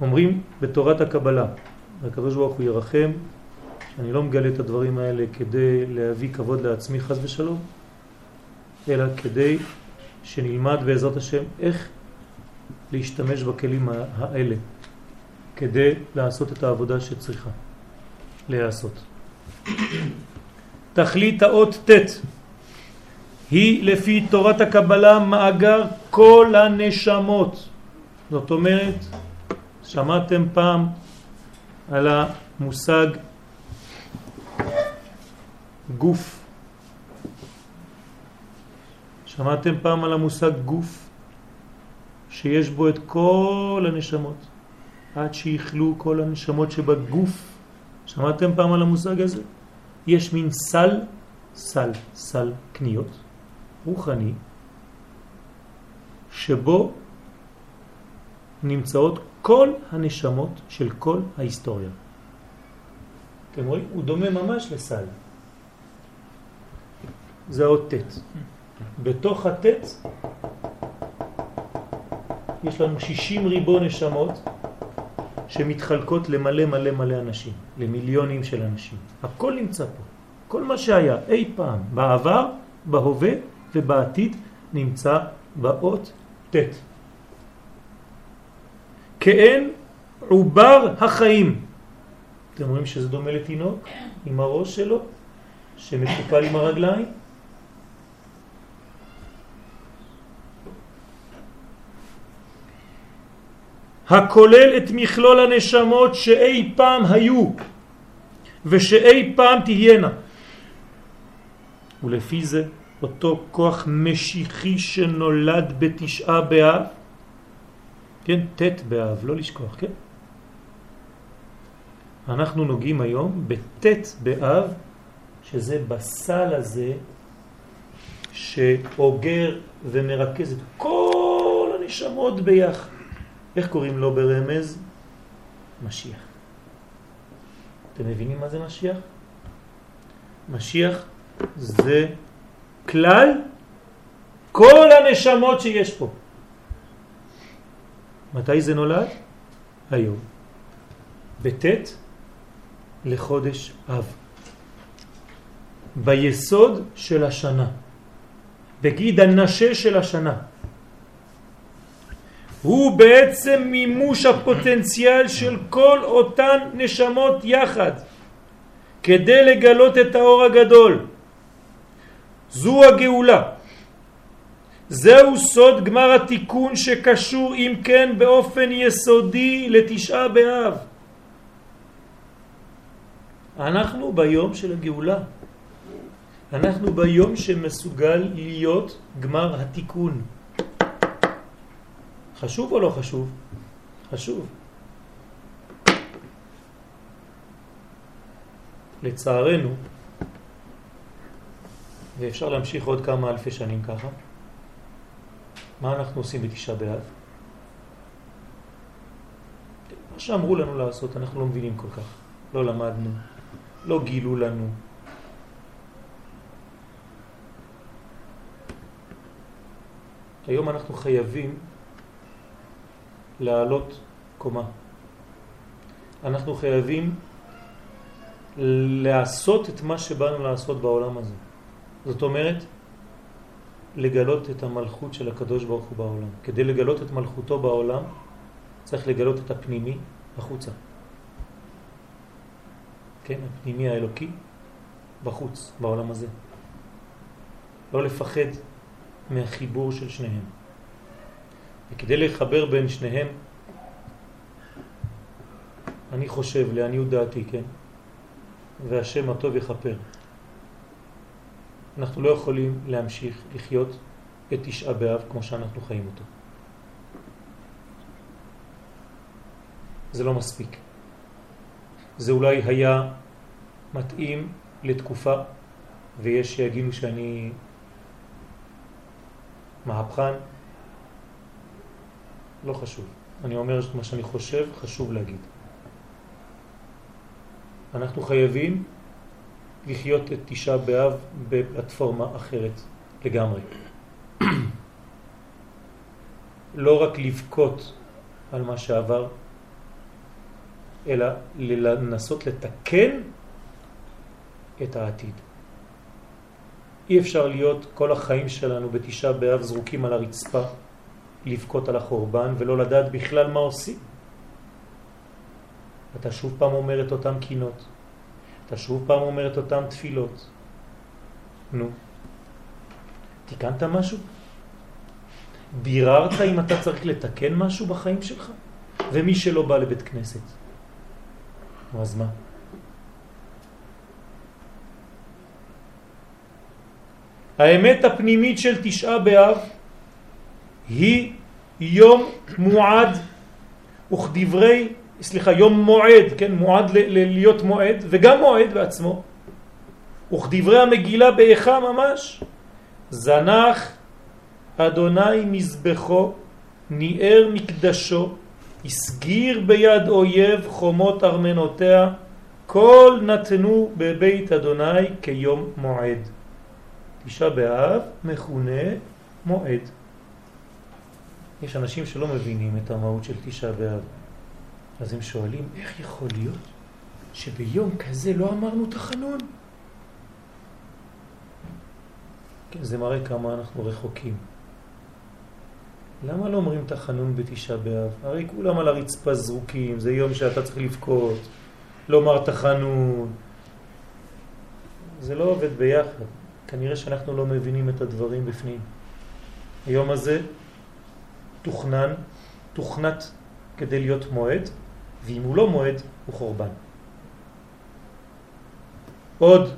Speaker 1: אומרים בתורת הקבלה, הקדוש הוא ירחם, שאני לא מגלה את הדברים האלה כדי להביא כבוד לעצמי חז ושלום, אלא כדי שנלמד בעזרת השם איך להשתמש בכלים האלה כדי לעשות את העבודה שצריכה להיעשות. תכלית האות ט' היא לפי תורת הקבלה מאגר כל הנשמות. זאת אומרת, שמעתם פעם על המושג גוף. שמעתם פעם על המושג גוף שיש בו את כל הנשמות עד שיכלו כל הנשמות שבגוף. שמעתם פעם על המושג הזה? יש מין סל, סל, סל קניות רוחני שבו נמצאות כל הנשמות של כל ההיסטוריה. אתם רואים? הוא דומה ממש לסל. זה עוד ט'. בתוך הט' יש לנו 60 ריבו נשמות שמתחלקות למלא מלא מלא אנשים, למיליונים של אנשים. הכל נמצא פה. כל מה שהיה אי פעם, בעבר, בהווה ובעתיד, נמצא באות ט'. כאין עובר החיים. אתם רואים שזה דומה לתינוק עם הראש שלו, שמקופל עם הרגליים? הכולל את מכלול הנשמות שאי פעם היו ושאי פעם תהיינה. ולפי זה אותו כוח משיחי שנולד בתשעה באב, כן, ת' באב, לא לשכוח, כן? אנחנו נוגעים היום בט' באב, שזה בסל הזה שאוגר ומרכז את כל הנשמות ביחד. איך קוראים לו ברמז? משיח. אתם מבינים מה זה משיח? משיח זה כלל כל הנשמות שיש פה. מתי זה נולד? היום. בט' לחודש אב. ביסוד של השנה. בגיד הנשה של השנה. הוא בעצם מימוש הפוטנציאל של כל אותן נשמות יחד כדי לגלות את האור הגדול. זו הגאולה. זהו סוד גמר התיקון שקשור אם כן באופן יסודי לתשעה באב. אנחנו ביום של הגאולה. אנחנו ביום שמסוגל להיות גמר התיקון. חשוב או לא חשוב? חשוב. לצערנו, ואפשר להמשיך עוד כמה אלפי שנים ככה, מה אנחנו עושים בתשעה באב? מה שאמרו לנו לעשות, אנחנו לא מבינים כל כך. לא למדנו, לא גילו לנו. היום אנחנו חייבים לעלות קומה. אנחנו חייבים לעשות את מה שבאנו לעשות בעולם הזה. זאת אומרת, לגלות את המלכות של הקדוש ברוך הוא בעולם. כדי לגלות את מלכותו בעולם, צריך לגלות את הפנימי החוצה. כן, הפנימי האלוקי בחוץ, בעולם הזה. לא לפחד מהחיבור של שניהם. וכדי לחבר בין שניהם, אני חושב, לעניות דעתי, כן, והשם הטוב יחפר. אנחנו לא יכולים להמשיך לחיות את תשעה באב כמו שאנחנו חיים אותו. זה לא מספיק. זה אולי היה מתאים לתקופה, ויש שיגידו שאני מהפכן, לא חשוב. אני אומר את מה שאני חושב, חשוב להגיד. אנחנו חייבים לחיות את תשעה באב בפלטפורמה אחרת לגמרי. לא רק לבכות על מה שעבר, אלא לנסות לתקן את העתיד. אי אפשר להיות כל החיים שלנו בתשעה באב זרוקים על הרצפה, לבכות על החורבן ולא לדעת בכלל מה עושים. אתה שוב פעם אומר את אותם קינות, אתה שוב פעם אומר את אותם תפילות. נו, תיקנת משהו? ביררת אם אתה צריך לתקן משהו בחיים שלך? ומי שלא בא לבית כנסת? אז מה? האמת הפנימית של תשעה באב היא יום מועד וכדברי, סליחה, יום מועד, כן, מועד להיות מועד וגם מועד בעצמו וכדברי המגילה באיכה ממש זנח אדוני מזבחו ניער מקדשו הסגיר ביד אויב חומות ארמנותיה כל נתנו בבית אדוני כיום מועד תשעה באב מכונה מועד. יש אנשים שלא מבינים את המהות של תשעה באב. אז הם שואלים, איך יכול להיות שביום כזה לא אמרנו תחנון? כן, זה מראה כמה אנחנו רחוקים. למה לא אומרים תחנון בתשעה באב? הרי כולם על הרצפה זרוקים, זה יום שאתה צריך לבכות, לומר תחנון. זה לא עובד ביחד. כנראה שאנחנו לא מבינים את הדברים בפנים. היום הזה תוכנן, תוכנת כדי להיות מועד, ואם הוא לא מועד, הוא חורבן. עוד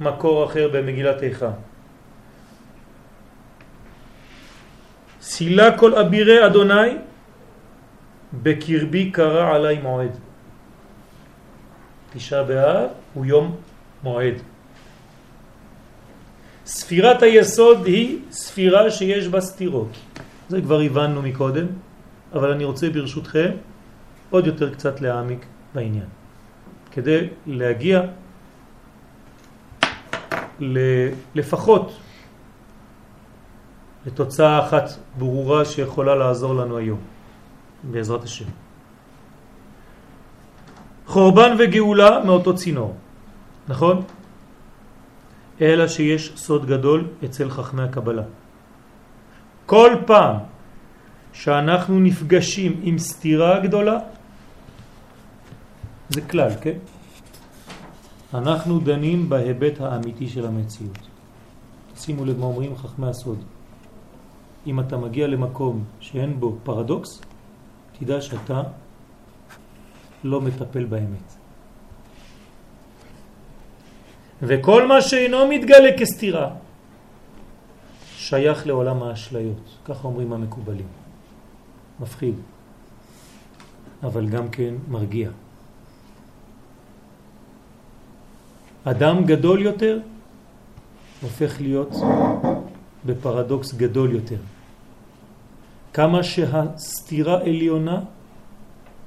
Speaker 1: מקור אחר במגילת איכה. סילה כל אבירי אדוני בקרבי קרא עלי מועד. תשעה באב הוא יום מועד. ספירת היסוד היא ספירה שיש בה סתירות. זה כבר הבנו מקודם, אבל אני רוצה ברשותכם עוד יותר קצת להעמיק בעניין. כדי להגיע לפחות לתוצאה אחת ברורה שיכולה לעזור לנו היום, בעזרת השם. חורבן וגאולה מאותו צינור, נכון? אלא שיש סוד גדול אצל חכמי הקבלה. כל פעם שאנחנו נפגשים עם סתירה גדולה, זה כלל, כן? אנחנו דנים בהיבט האמיתי של המציאות. שימו לב מה אומרים חכמי הסוד. אם אתה מגיע למקום שאין בו פרדוקס, תדע שאתה לא מטפל באמת. וכל מה שאינו מתגלה כסתירה שייך לעולם האשליות, ככה אומרים המקובלים. מפחיד, אבל גם כן מרגיע. אדם גדול יותר הופך להיות בפרדוקס גדול יותר. כמה שהסתירה עליונה,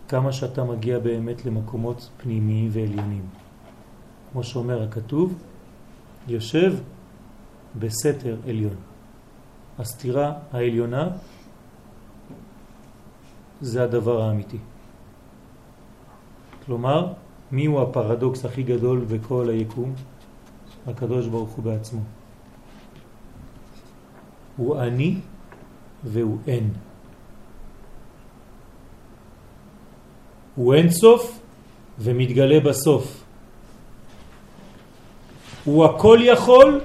Speaker 1: כמה שאתה מגיע באמת למקומות פנימיים ועליונים. כמו שאומר הכתוב, יושב בסתר עליון. הסתירה העליונה זה הדבר האמיתי. כלומר, מי הוא הפרדוקס הכי גדול בכל היקום? הקדוש ברוך הוא בעצמו. הוא אני והוא אין. הוא אין סוף ומתגלה בסוף. הוא הכל יכול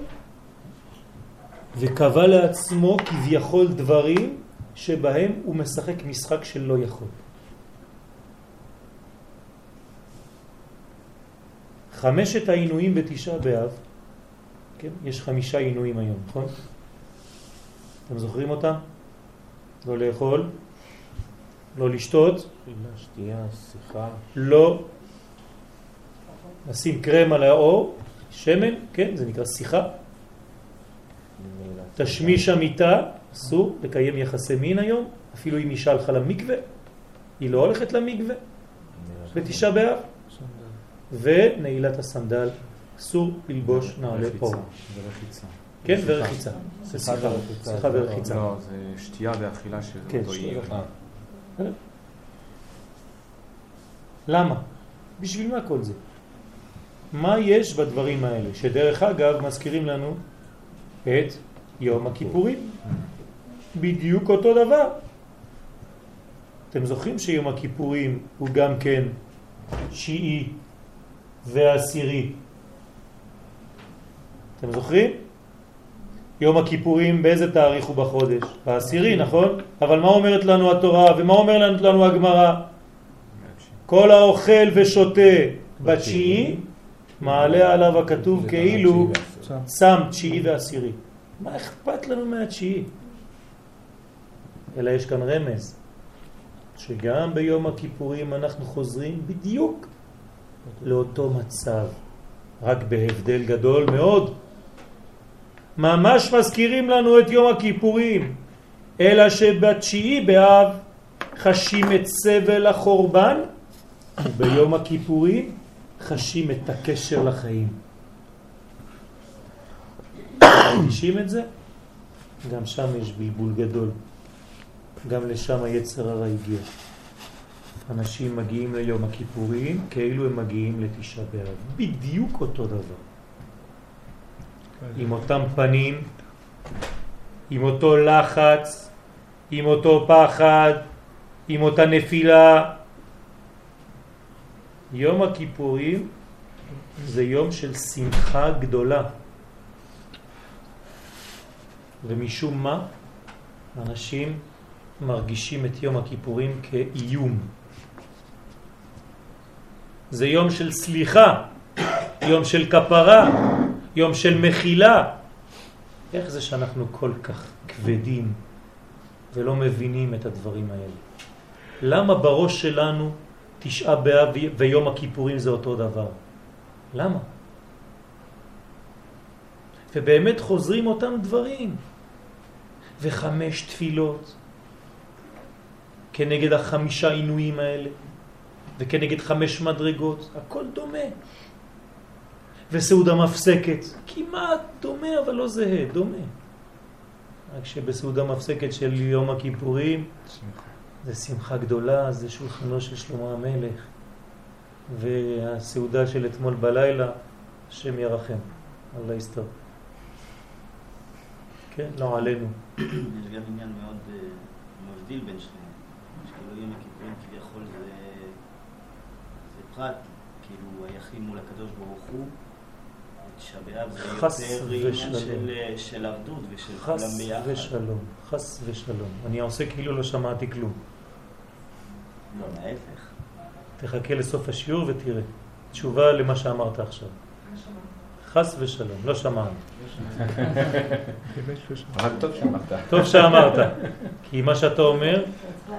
Speaker 1: וקבע לעצמו כביכול דברים שבהם הוא משחק משחק של לא יכול. חמשת העינויים בתשעה באב, כן? יש חמישה עינויים היום, נכון? אתם זוכרים אותם? לא לאכול, לא לשתות,
Speaker 3: שתייה, שיחה,
Speaker 1: לא לשים קרם על האור, שמן, כן, זה נקרא שיחה. תשמיש המיטה, אסור לקיים יחסי מין היום, אפילו אם אישה הלכה למקווה, היא לא הולכת למקווה בתשעה באב. ונעילת הסנדל, אסור ללבוש נעלי אור.
Speaker 3: ורחיצה.
Speaker 1: כן, ורחיצה. זה שיחה ורחיצה.
Speaker 3: לא, זה שתייה ואכילה של
Speaker 1: כן,
Speaker 3: אותו.
Speaker 1: ואכילה. למה? בשביל מה כל זה? מה יש בדברים האלה? שדרך אגב מזכירים לנו את יום הכיפורים. בדיוק אותו דבר. אתם זוכרים שיום הכיפורים הוא גם כן שיעי ועשירי. אתם זוכרים? יום הכיפורים באיזה תאריך הוא בחודש? בעשירי, נכון? אבל מה אומרת לנו התורה ומה אומרת לנו הגמרא? כל האוכל ושותה בתשיעי, מעלה עליו הכתוב כאילו שם תשיעי ועשירי. מה אכפת לנו מהתשיעי? אלא יש כאן רמז, שגם ביום הכיפורים אנחנו חוזרים בדיוק לאותו מצב, רק בהבדל גדול מאוד. ממש מזכירים לנו את יום הכיפורים, אלא שבתשיעי באב חשים את סבל החורבן, וביום הכיפורים חשים את הקשר לחיים. מרגישים את זה? גם שם יש בלבול גדול. גם לשם היצר הרע הגיע. אנשים מגיעים ליום הכיפורים כאילו הם מגיעים לתשעה באב. בדיוק אותו דבר. עם אותם פנים, עם אותו לחץ, עם אותו פחד, עם אותה נפילה. יום הכיפורים זה יום של שמחה גדולה. ומשום מה אנשים מרגישים את יום הכיפורים כאיום. זה יום של סליחה, יום של כפרה, יום של מחילה. איך זה שאנחנו כל כך כבדים ולא מבינים את הדברים האלה? למה בראש שלנו תשעה באב ויום הכיפורים זה אותו דבר? למה? ובאמת חוזרים אותם דברים. וחמש תפילות כנגד החמישה עינויים האלה וכנגד חמש מדרגות, הכל דומה. וסעודה מפסקת, כמעט דומה אבל לא זהה, דומה. רק שבסעודה מפסקת של יום הכיפורים שמחה. זה שמחה גדולה, זה שולחנו של שלמה המלך והסעודה של אתמול בלילה, השם ירחם, אללה יסתור. כן, לא עלינו.
Speaker 4: יש גם עניין מאוד אה, מבדיל בין שניהם. שכאילו יום הכיפורים כביכול זה פרט, כאילו היחיד מול הקדוש ברוך הוא. תשעה באב זה יותר עניין של עבדות ושל כולם ביחד.
Speaker 1: חס ושלום, חס ושלום. אני עושה כאילו לא שמעתי כלום.
Speaker 4: לא, להפך.
Speaker 1: תחכה לסוף השיעור ותראה. תשובה למה שאמרת עכשיו. חס ושלום, לא שמענו.
Speaker 3: רק טוב שאמרת.
Speaker 1: טוב שאמרת, כי מה שאתה אומר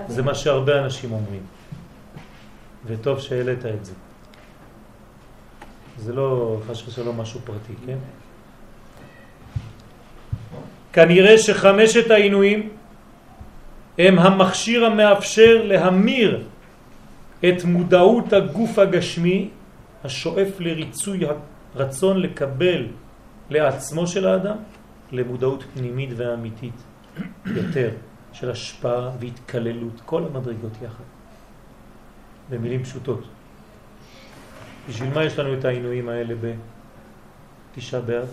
Speaker 1: זה מה שהרבה אנשים אומרים. וטוב שהעלית את זה. זה לא חש ושלום משהו פרטי, כן? כנראה שחמשת העינויים הם המכשיר המאפשר להמיר את מודעות הגוף הגשמי השואף לריצוי הרצון לקבל לעצמו של האדם למודעות פנימית ואמיתית יותר של השפעה והתקללות, כל המדרגות יחד. במילים פשוטות. בשביל מה יש לנו את העינויים האלה בתשעה באב?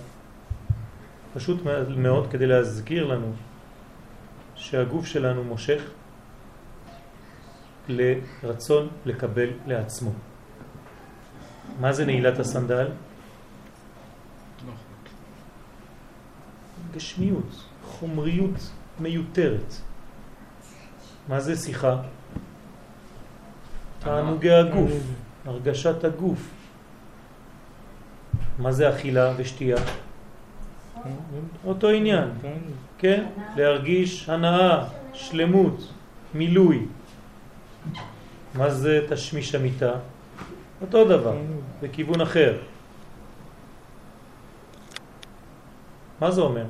Speaker 1: פשוט מאוד כדי להזכיר לנו שהגוף שלנו מושך לרצון לקבל לעצמו. מה זה נעילת הסנדל? גשמיות, חומריות מיותרת. מה זה שיחה? תענוגי הגוף, הרגשת הגוף. מה זה אכילה ושתייה? אותו עניין, כן? להרגיש הנאה, שלמות, מילוי. מה זה תשמיש המיטה? אותו דבר, בכיוון אחר. מה זה אומר?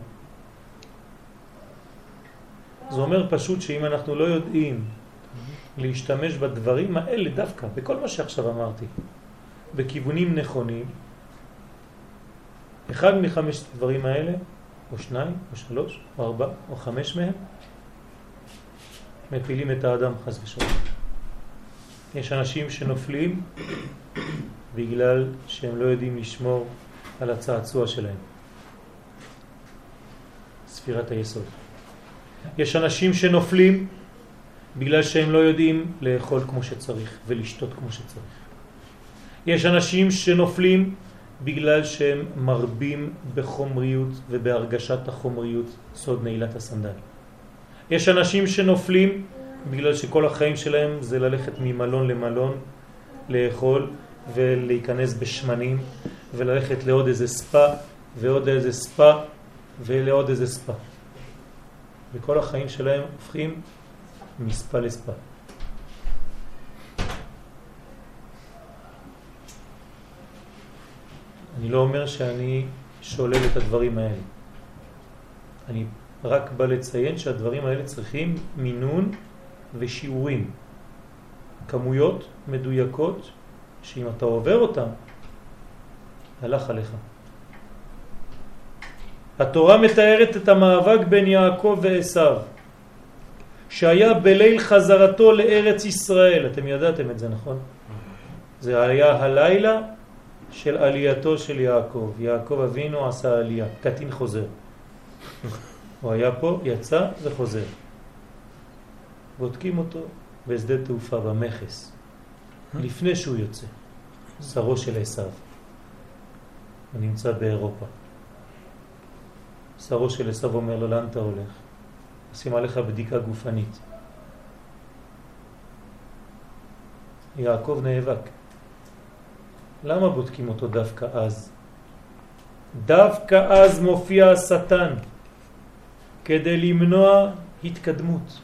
Speaker 1: זה אומר פשוט שאם אנחנו לא יודעים להשתמש בדברים האלה דווקא, בכל מה שעכשיו אמרתי, בכיוונים נכונים, אחד מחמש דברים האלה, או שניים, או שלוש, או ארבע, או חמש מהם, מפילים את האדם חס ושלום. יש אנשים שנופלים בגלל שהם לא יודעים לשמור על הצעצוע שלהם. ספירת היסוד. יש אנשים שנופלים בגלל שהם לא יודעים לאכול כמו שצריך ולשתות כמו שצריך. יש אנשים שנופלים בגלל שהם מרבים בחומריות ובהרגשת החומריות, סוד נעילת הסנדל. יש אנשים שנופלים בגלל שכל החיים שלהם זה ללכת ממלון למלון, לאכול ולהיכנס בשמנים וללכת לעוד איזה ספה ועוד איזה ספה ולעוד איזה ספה. וכל החיים שלהם הופכים מספה לספה. אני לא אומר שאני שולל את הדברים האלה. אני רק בא לציין שהדברים האלה צריכים מינון ושיעורים. כמויות מדויקות שאם אתה עובר אותם, הלך עליך. התורה מתארת את המאבק בין יעקב ועשיו, שהיה בליל חזרתו לארץ ישראל. אתם ידעתם את זה, נכון? זה היה הלילה של עלייתו של יעקב. יעקב אבינו עשה עלייה, קטין חוזר. הוא היה פה, יצא וחוזר. בודקים אותו בשדה תעופה במכס, לפני שהוא יוצא, שרו של עשיו. הוא נמצא באירופה. שרו של עשיו אומר לו, לאן אתה הולך? עושים עליך בדיקה גופנית. יעקב נאבק. למה בודקים אותו דווקא אז? דווקא אז מופיע השטן כדי למנוע התקדמות.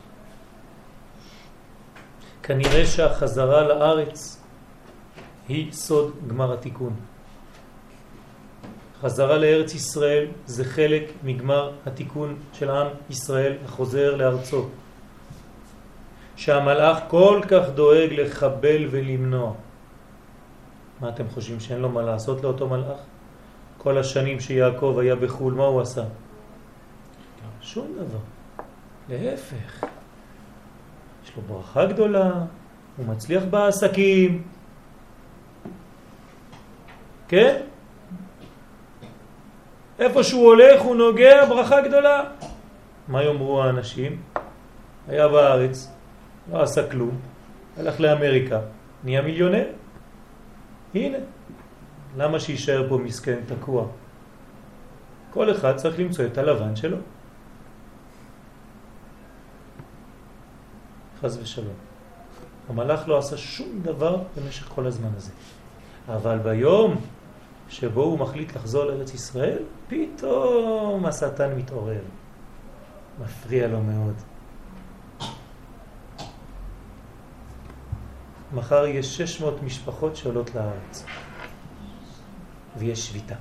Speaker 1: כנראה שהחזרה לארץ היא סוד גמר התיקון. חזרה לארץ ישראל זה חלק מגמר התיקון של עם ישראל החוזר לארצו. שהמלאך כל כך דואג לחבל ולמנוע. מה אתם חושבים שאין לו מה לעשות לאותו מלאך? כל השנים שיעקב היה בחול, מה הוא עשה? שום דבר. להפך. יש לו ברכה גדולה, הוא מצליח בעסקים. כן? איפה שהוא הולך הוא נוגע ברכה גדולה. מה יאמרו האנשים? היה בארץ, לא עשה כלום, הלך לאמריקה, נהיה מיליונר. הנה, למה שישאר פה מסכן תקוע? כל אחד צריך למצוא את הלבן שלו. חז ושלום. המלאך לא עשה שום דבר במשך כל הזמן הזה. אבל ביום שבו הוא מחליט לחזור לארץ ישראל, פתאום השטן מתעורר. מפריע לו מאוד. מחר יש 600 משפחות שעולות לארץ, ויש שביתה.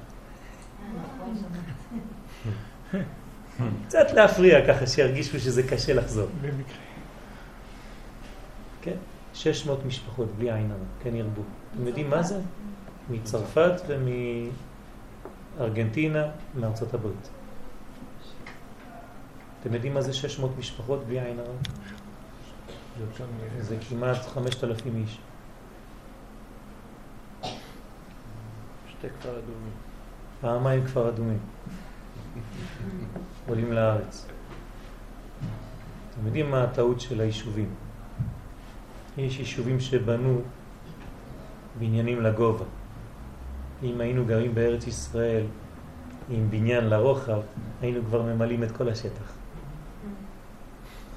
Speaker 1: קצת להפריע ככה שירגישו שזה קשה לחזור. כן, 600 משפחות בלי עין הרע, כן ירבו. אתם יודעים מה זה? מצרפת ומארגנטינה, מארצות הברית. אתם יודעים מה זה 600 משפחות בלי עין הרע? זה כמעט 5,000 איש.
Speaker 3: שתי כפר אדומים.
Speaker 1: פעמיים כפר אדומים. עולים לארץ. אתם יודעים מה הטעות של היישובים? יש יישובים שבנו בניינים לגובה. אם היינו גרים בארץ ישראל עם בניין לרוחב, היינו כבר ממלאים את כל השטח.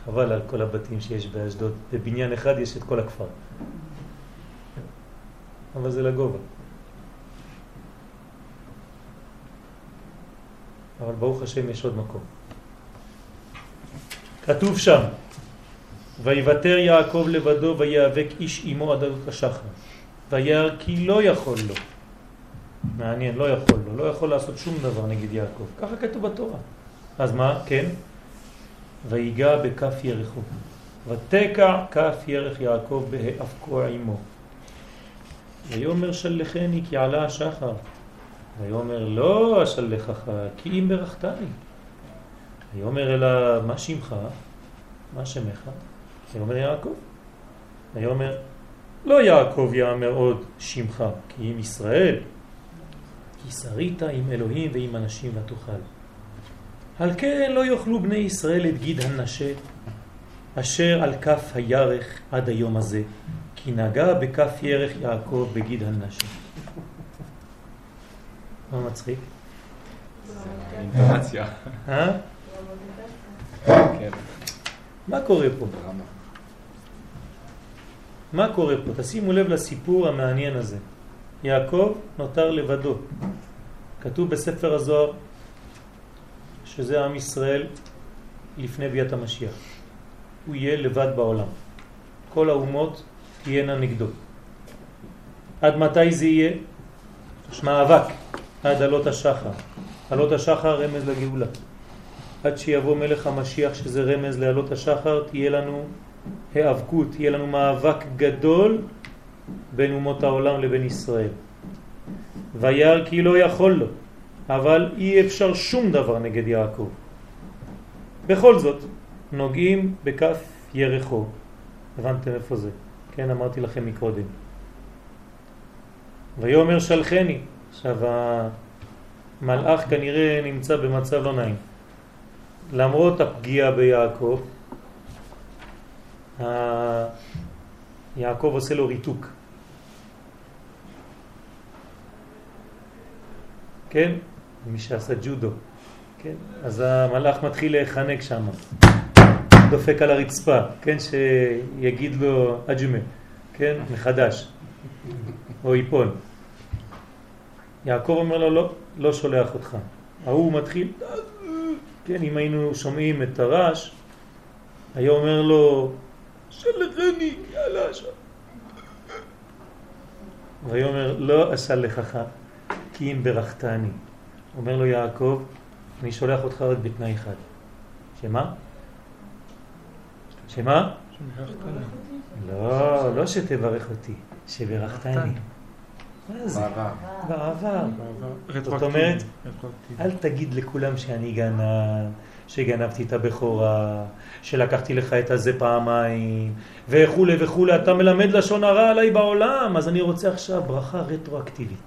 Speaker 1: חבל על כל הבתים שיש באשדוד. בבניין אחד יש את כל הכפר. אבל זה לגובה. אבל ברוך השם יש עוד מקום. כתוב שם, ויוותר יעקב לבדו ויאבק איש עמו עד עלות השחר. וירא כי לא יכול לו. מעניין, לא יכול לו, לא יכול לעשות שום דבר נגד יעקב. ככה כתוב בתורה. אז מה? כן? ויגע בכף ירחו. ותקע כף ירח יעקב בהאבקו עמו. ויאמר שלחני כי עלה השחר. ויאמר לא אשלחך כי אם ברכתני. ויאמר אלא מה שמך? מה שמך? ויאמר יעקב. ויאמר לא יעקב יאמר עוד שמך כי אם ישראל. כי שרית עם אלוהים ועם אנשים ותוכל. על כן לא יאכלו בני ישראל את גיד הנשה אשר על כף הירך עד היום הזה, כי נגע בכף ירך יעקב בגיד הנשה. מה מצחיק?
Speaker 3: אינטונציה.
Speaker 1: אה?
Speaker 3: כן.
Speaker 1: מה קורה פה? מה קורה פה? תשימו לב לסיפור המעניין הזה. יעקב נותר לבדו. כתוב בספר הזוהר שזה עם ישראל לפני ביאת המשיח. הוא יהיה לבד בעולם. כל האומות תהיינה נגדו. עד מתי זה יהיה? יש מאבק עד עלות השחר. עלות השחר רמז לגאולה. עד שיבוא מלך המשיח שזה רמז לעלות השחר תהיה לנו היאבקות, תהיה לנו מאבק גדול בין אומות העולם לבין ישראל. וירא כי לא יכול לו. אבל אי אפשר שום דבר נגד יעקב. בכל זאת, נוגעים בכף ירחו. הבנתם איפה זה? כן, אמרתי לכם מקודם. ויאמר שלחני. עכשיו, המלאך כנראה נמצא במצב לא נעים. למרות הפגיעה ביעקב, יעקב עושה לו ריתוק. כן? מי שעשה ג'ודו, כן? אז המלאך מתחיל להיחנק שם, דופק על הרצפה, כן? שיגיד לו אג'ומה. כן, מחדש, או ייפול. יעקב אומר לו, לא, לא שולח אותך. ההוא מתחיל, כן, אם היינו שומעים את הרעש, היה אומר לו, שלחני, יאללה, שם. ויאמר לא אסלחך כי אם ברכתני. אומר לו יעקב, אני שולח אותך רק בתנאי אחד. שמה? שמה? לא, לא שתברך אותי, שברכתני. מה זה? בעבר. זאת אומרת, אל תגיד לכולם שאני גנב, שגנבתי את הבכורה, שלקחתי לך את הזה פעמיים, וכו' וכו', אתה מלמד לשון הרע עליי בעולם, אז אני רוצה עכשיו ברכה רטרואקטיבית.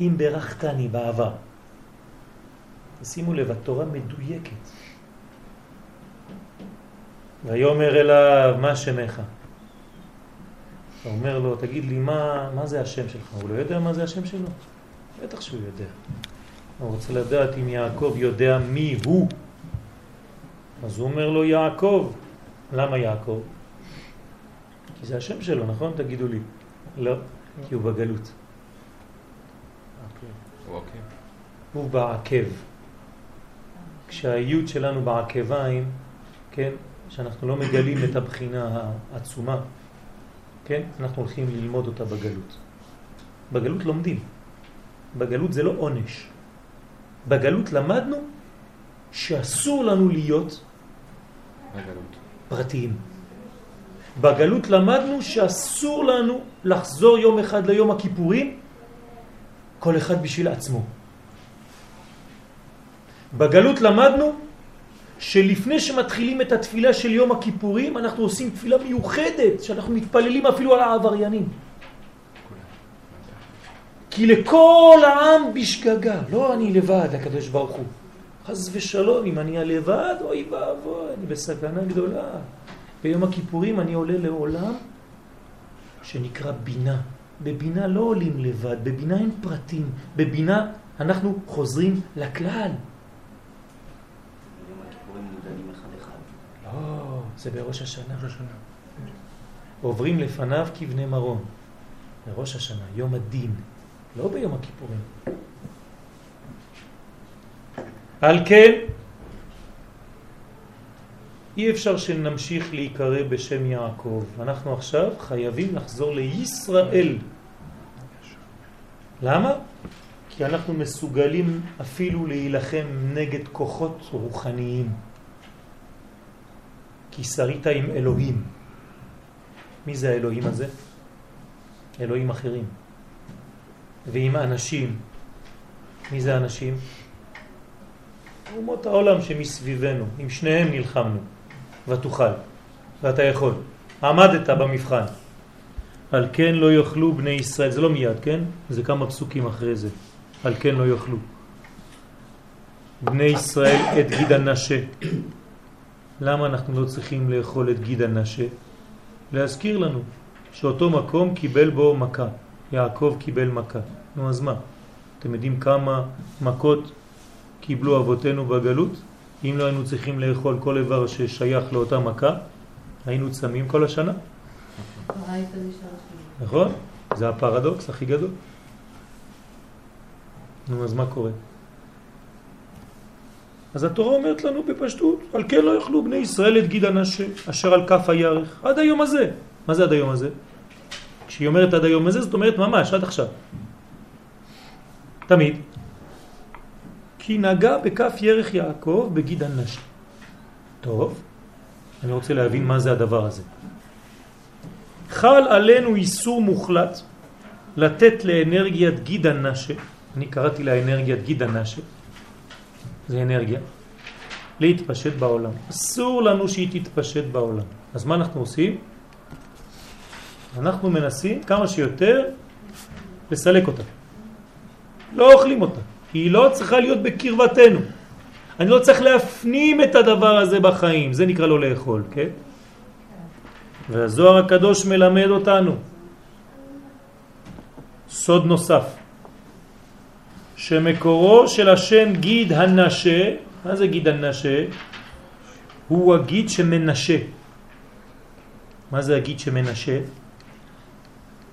Speaker 1: אם ברכתני בעבר. שימו לב, התורה מדויקת. ויאמר אליו, מה שמך? אתה אומר לו, תגיד לי, מה, מה זה השם שלך? הוא לא יודע מה זה השם שלו? בטח שהוא יודע. הוא רוצה לדעת אם יעקב יודע מי הוא. אז הוא אומר לו, יעקב. למה יעקב? כי זה השם שלו, נכון? תגידו לי. לא, כי הוא בגלות.
Speaker 5: אוקיי.
Speaker 1: הוא בעקב. כשהאיות שלנו בעקביים, כן, שאנחנו לא מגלים את הבחינה העצומה, כן, אנחנו הולכים ללמוד אותה בגלות. בגלות לומדים. בגלות זה לא עונש. בגלות למדנו שאסור לנו להיות
Speaker 5: בגלות.
Speaker 1: פרטיים. בגלות למדנו שאסור לנו לחזור יום אחד ליום הכיפורים, כל אחד בשביל עצמו. בגלות למדנו שלפני שמתחילים את התפילה של יום הכיפורים, אנחנו עושים תפילה מיוחדת, שאנחנו מתפללים אפילו על העבריינים. כי לכל העם בשגגה, לא אני לבד, הקדוש ברוך הוא. חס ושלום, אם אני הלבד, אוי ואבוי, אני בסכנה גדולה. ביום הכיפורים אני עולה לעולם שנקרא בינה. בבינה לא עולים לבד, בבינה אין פרטים, בבינה אנחנו חוזרים לכלל.
Speaker 4: ביום הכיפורים נמדדים אחד-אחד.
Speaker 1: לא, זה בראש השנה. עוברים לפניו כבני מרון. בראש השנה, יום הדין, לא ביום הכיפורים. על כן, אי אפשר שנמשיך להיקרא בשם יעקב. אנחנו עכשיו חייבים לחזור לישראל. למה? כי אנחנו מסוגלים אפילו להילחם נגד כוחות רוחניים. כי שרית עם אלוהים. מי זה האלוהים הזה? אלוהים אחרים. ועם אנשים. מי זה אנשים? אומות העולם שמסביבנו, עם שניהם נלחמנו, ותוכל, ואתה יכול. עמדת במבחן. על כן לא יאכלו בני ישראל, זה לא מיד, כן? זה כמה פסוקים אחרי זה. על כן לא יאכלו. בני ישראל את גיד הנשה. למה אנחנו לא צריכים לאכול את גיד הנשה? להזכיר לנו שאותו מקום קיבל בו מכה. יעקב קיבל מכה. נו אז מה? אתם יודעים כמה מכות קיבלו אבותינו בגלות? אם לא היינו צריכים לאכול כל איבר ששייך לאותה מכה, היינו צמים כל השנה. נכון? זה הפרדוקס הכי גדול. נו, אז מה קורה? אז התורה אומרת לנו בפשטות, על כן לא יאכלו בני ישראל את גיד הנשה, אשר על כף הירך, עד היום הזה. מה זה עד היום הזה? כשהיא אומרת עד היום הזה, זאת אומרת ממש, עד עכשיו. תמיד. כי נגע בכף ירך יעקב בגיד הנשה. טוב, אני רוצה להבין מה זה הדבר הזה. חל עלינו איסור מוחלט לתת לאנרגיית גיד הנשה, אני קראתי לה אנרגיית גיד הנשה, זה אנרגיה, להתפשט בעולם. אסור לנו שהיא תתפשט בעולם. אז מה אנחנו עושים? אנחנו מנסים כמה שיותר לסלק אותה. לא אוכלים אותה, היא לא צריכה להיות בקרבתנו. אני לא צריך להפנים את הדבר הזה בחיים, זה נקרא לא לאכול, כן? והזוהר הקדוש מלמד אותנו סוד נוסף, שמקורו של השם גיד הנשה, מה זה גיד הנשה? הוא הגיד שמנשה. מה זה הגיד שמנשה?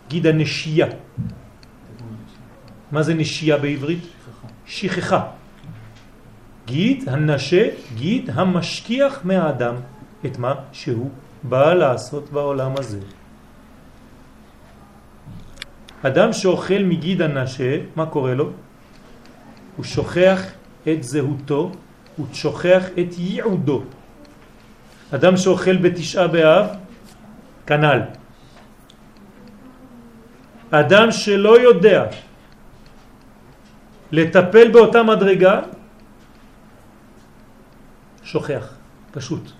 Speaker 1: גיד הנשייה. מה זה נשייה בעברית? שכחה. גיד הנשה, גיד המשכיח מהאדם את מה שהוא בא לעשות בעולם הזה. אדם שאוכל מגיד הנשה, מה קורה לו? הוא שוכח את זהותו, הוא שוכח את ייעודו. אדם שאוכל בתשעה באב, כנל. אדם שלא יודע לטפל באותה מדרגה, שוכח, פשוט.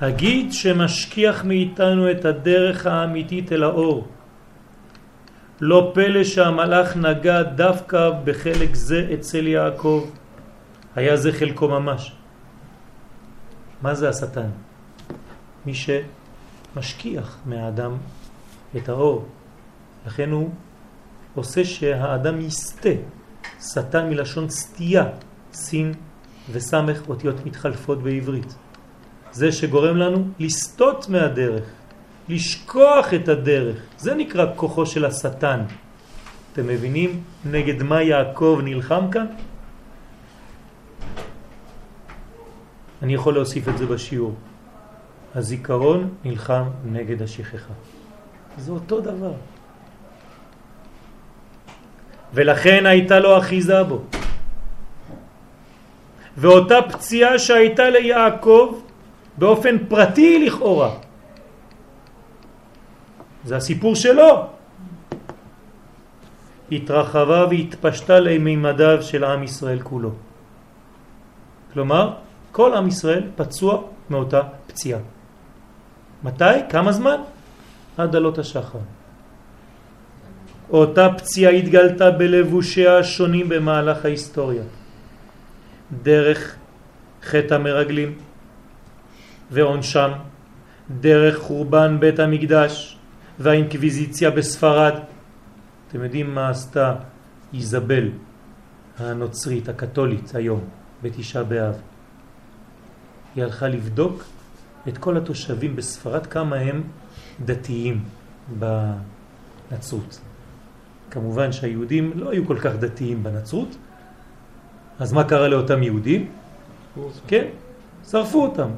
Speaker 1: הגיד שמשכיח מאיתנו את הדרך האמיתית אל האור. לא פלא שהמלאך נגע דווקא בחלק זה אצל יעקב. היה זה חלקו ממש. מה זה השטן? מי שמשכיח מהאדם את האור. לכן הוא עושה שהאדם יסתה. שטן מלשון סטייה, סין וסמך אותיות מתחלפות בעברית. זה שגורם לנו לסטות מהדרך, לשכוח את הדרך. זה נקרא כוחו של השטן. אתם מבינים נגד מה יעקב נלחם כאן? אני יכול להוסיף את זה בשיעור. הזיכרון נלחם נגד השכחה. זה אותו דבר. ולכן הייתה לו אחיזה בו. ואותה פציעה שהייתה ליעקב באופן פרטי לכאורה. זה הסיפור שלו. התרחבה והתפשטה למימדיו של עם ישראל כולו. כלומר, כל עם ישראל פצוע מאותה פציעה. מתי? כמה זמן? עד עלות השחר. אותה פציעה התגלתה בלבושיה השונים במהלך ההיסטוריה. דרך חטא המרגלים ועונשם, דרך חורבן בית המקדש והאינקוויזיציה בספרד. אתם יודעים מה עשתה איזבל הנוצרית הקתולית היום בתשעה באב? היא הלכה לבדוק את כל התושבים בספרד כמה הם דתיים בנצרות. כמובן שהיהודים לא היו כל כך דתיים בנצרות, אז מה קרה לאותם יהודים? כן, שרפו אותם.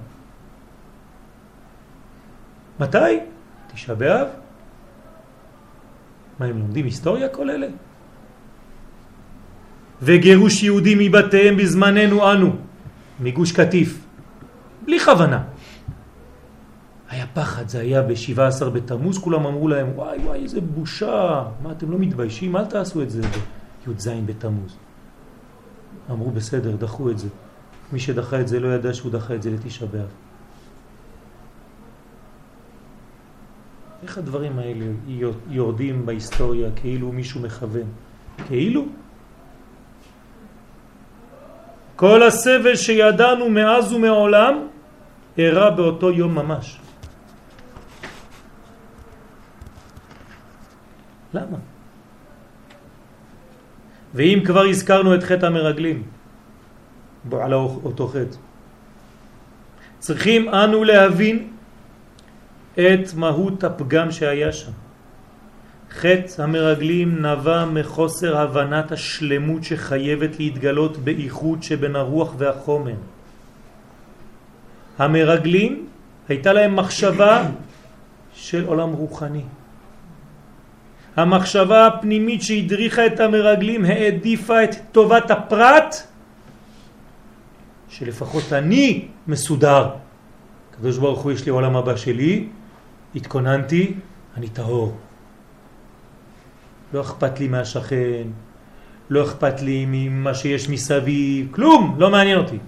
Speaker 1: מתי? תשעה באב. מה, הם לומדים היסטוריה כל אלה? וגירוש יהודים מבתיהם בזמננו אנו, מגוש קטיף, בלי כוונה. היה פחד, זה היה ב-17 בתמוז, כולם אמרו להם, וואי וואי, איזה בושה, מה אתם לא מתביישים? אל תעשו את זה בי"ז בתמוז. אמרו בסדר, דחו את זה. מי שדחה את זה לא ידע שהוא דחה את זה לתשעה באב. איך הדברים האלה יורדים בהיסטוריה כאילו מישהו מכוון? כאילו? כל הסבל שידענו מאז ומעולם אירע באותו יום ממש. למה? ואם כבר הזכרנו את חטא המרגלים, על אותו חטא, צריכים אנו להבין את מהות הפגם שהיה שם. חטא המרגלים נבע מחוסר הבנת השלמות שחייבת להתגלות באיחוד שבין הרוח והחומר. המרגלים הייתה להם מחשבה של עולם רוחני. המחשבה הפנימית שהדריכה את המרגלים העדיפה את טובת הפרט שלפחות אני מסודר. קדוש ברוך הוא יש לי עולם הבא שלי, התכוננתי, אני טהור. לא אכפת לי מהשכן, לא אכפת לי ממה שיש מסביב, כלום, לא מעניין אותי.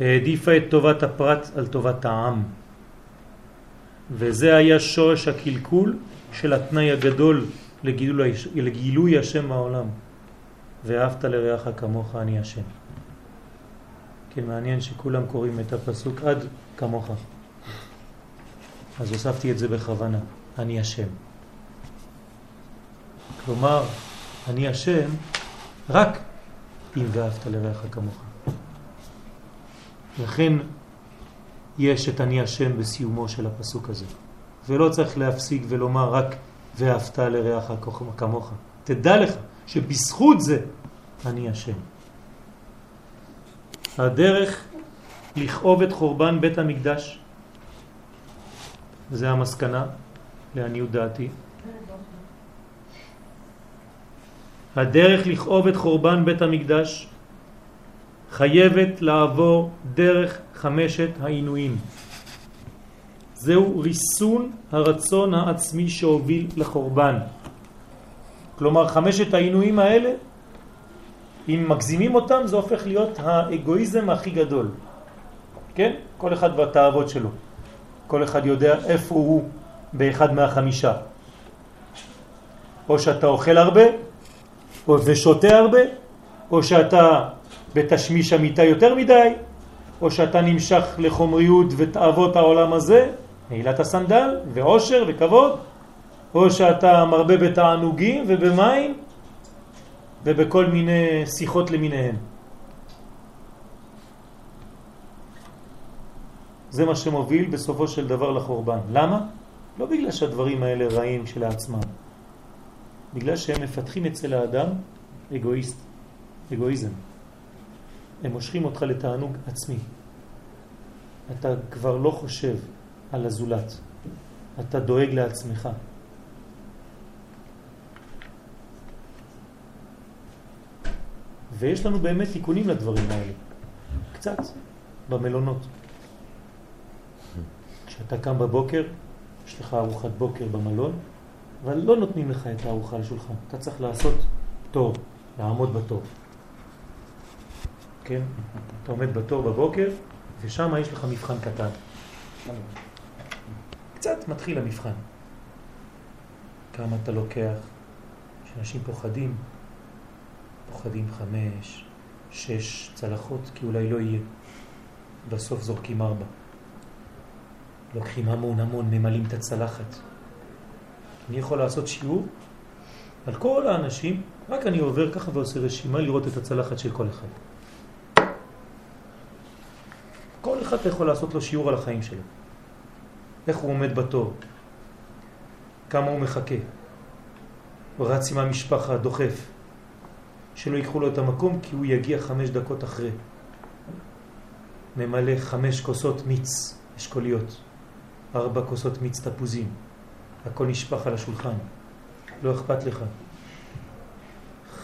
Speaker 1: העדיפה את טובת הפרט על טובת העם. וזה היה שורש הקלקול של התנאי הגדול לגילוי, לגילוי השם בעולם. ואהבת לרעך כמוך אני השם. כן, מעניין שכולם קוראים את הפסוק עד כמוך. אז הוספתי את זה בכוונה, אני השם. כלומר, אני השם רק אם ואהבת לרעך כמוך. לכן יש את אני השם בסיומו של הפסוק הזה. ולא צריך להפסיק ולומר רק ואהבת לרעך כמוך. תדע לך שבזכות זה אני השם. הדרך לכאוב את חורבן בית המקדש, זה המסקנה לעניות דעתי. הדרך לכאוב את חורבן בית המקדש חייבת לעבור דרך חמשת העינויים. זהו ריסון הרצון העצמי שהוביל לחורבן. כלומר, חמשת העינויים האלה, אם מגזימים אותם, זה הופך להיות האגואיזם הכי גדול. כן? כל אחד והתאוות שלו. כל אחד יודע איפה הוא באחד מהחמישה. או שאתה אוכל הרבה, או ושותה הרבה, או שאתה בתשמיש המיטה יותר מדי, או שאתה נמשך לחומריות ותאוות העולם הזה, נעילת הסנדל ועושר וכבוד, או שאתה מרבה בתענוגים ובמים ובכל מיני שיחות למיניהם. זה מה שמוביל בסופו של דבר לחורבן. למה? לא בגלל שהדברים האלה רעים של העצמם, בגלל שהם מפתחים אצל האדם אגואיסט, אגואיזם. הם מושכים אותך לתענוג עצמי. אתה כבר לא חושב על הזולת, אתה דואג לעצמך. ויש לנו באמת תיקונים לדברים האלה, קצת, במלונות. כשאתה קם בבוקר, יש לך ארוחת בוקר במלון, אבל לא נותנים לך את הארוחה על שולחן. אתה צריך לעשות תור, לעמוד בתור. כן? אתה עומד בתור בבוקר, ושם יש לך מבחן קטן. קצת מתחיל המבחן. כמה אתה לוקח, שאנשים פוחדים, פוחדים חמש, שש צלחות, כי אולי לא יהיה. בסוף זורקים ארבע. לוקחים המון המון, ממלאים את הצלחת. אני יכול לעשות שיעור על כל האנשים, רק אני עובר ככה ועושה רשימה לראות את הצלחת של כל אחד. כל אחד יכול לעשות לו שיעור על החיים שלו. איך הוא עומד בתור, כמה הוא מחכה. הוא רץ עם המשפחה, דוחף, שלא ייקחו לו את המקום כי הוא יגיע חמש דקות אחרי. ממלא חמש כוסות מיץ אשכוליות, ארבע כוסות מיץ תפוזים, הכל נשפך על השולחן, לא אכפת לך.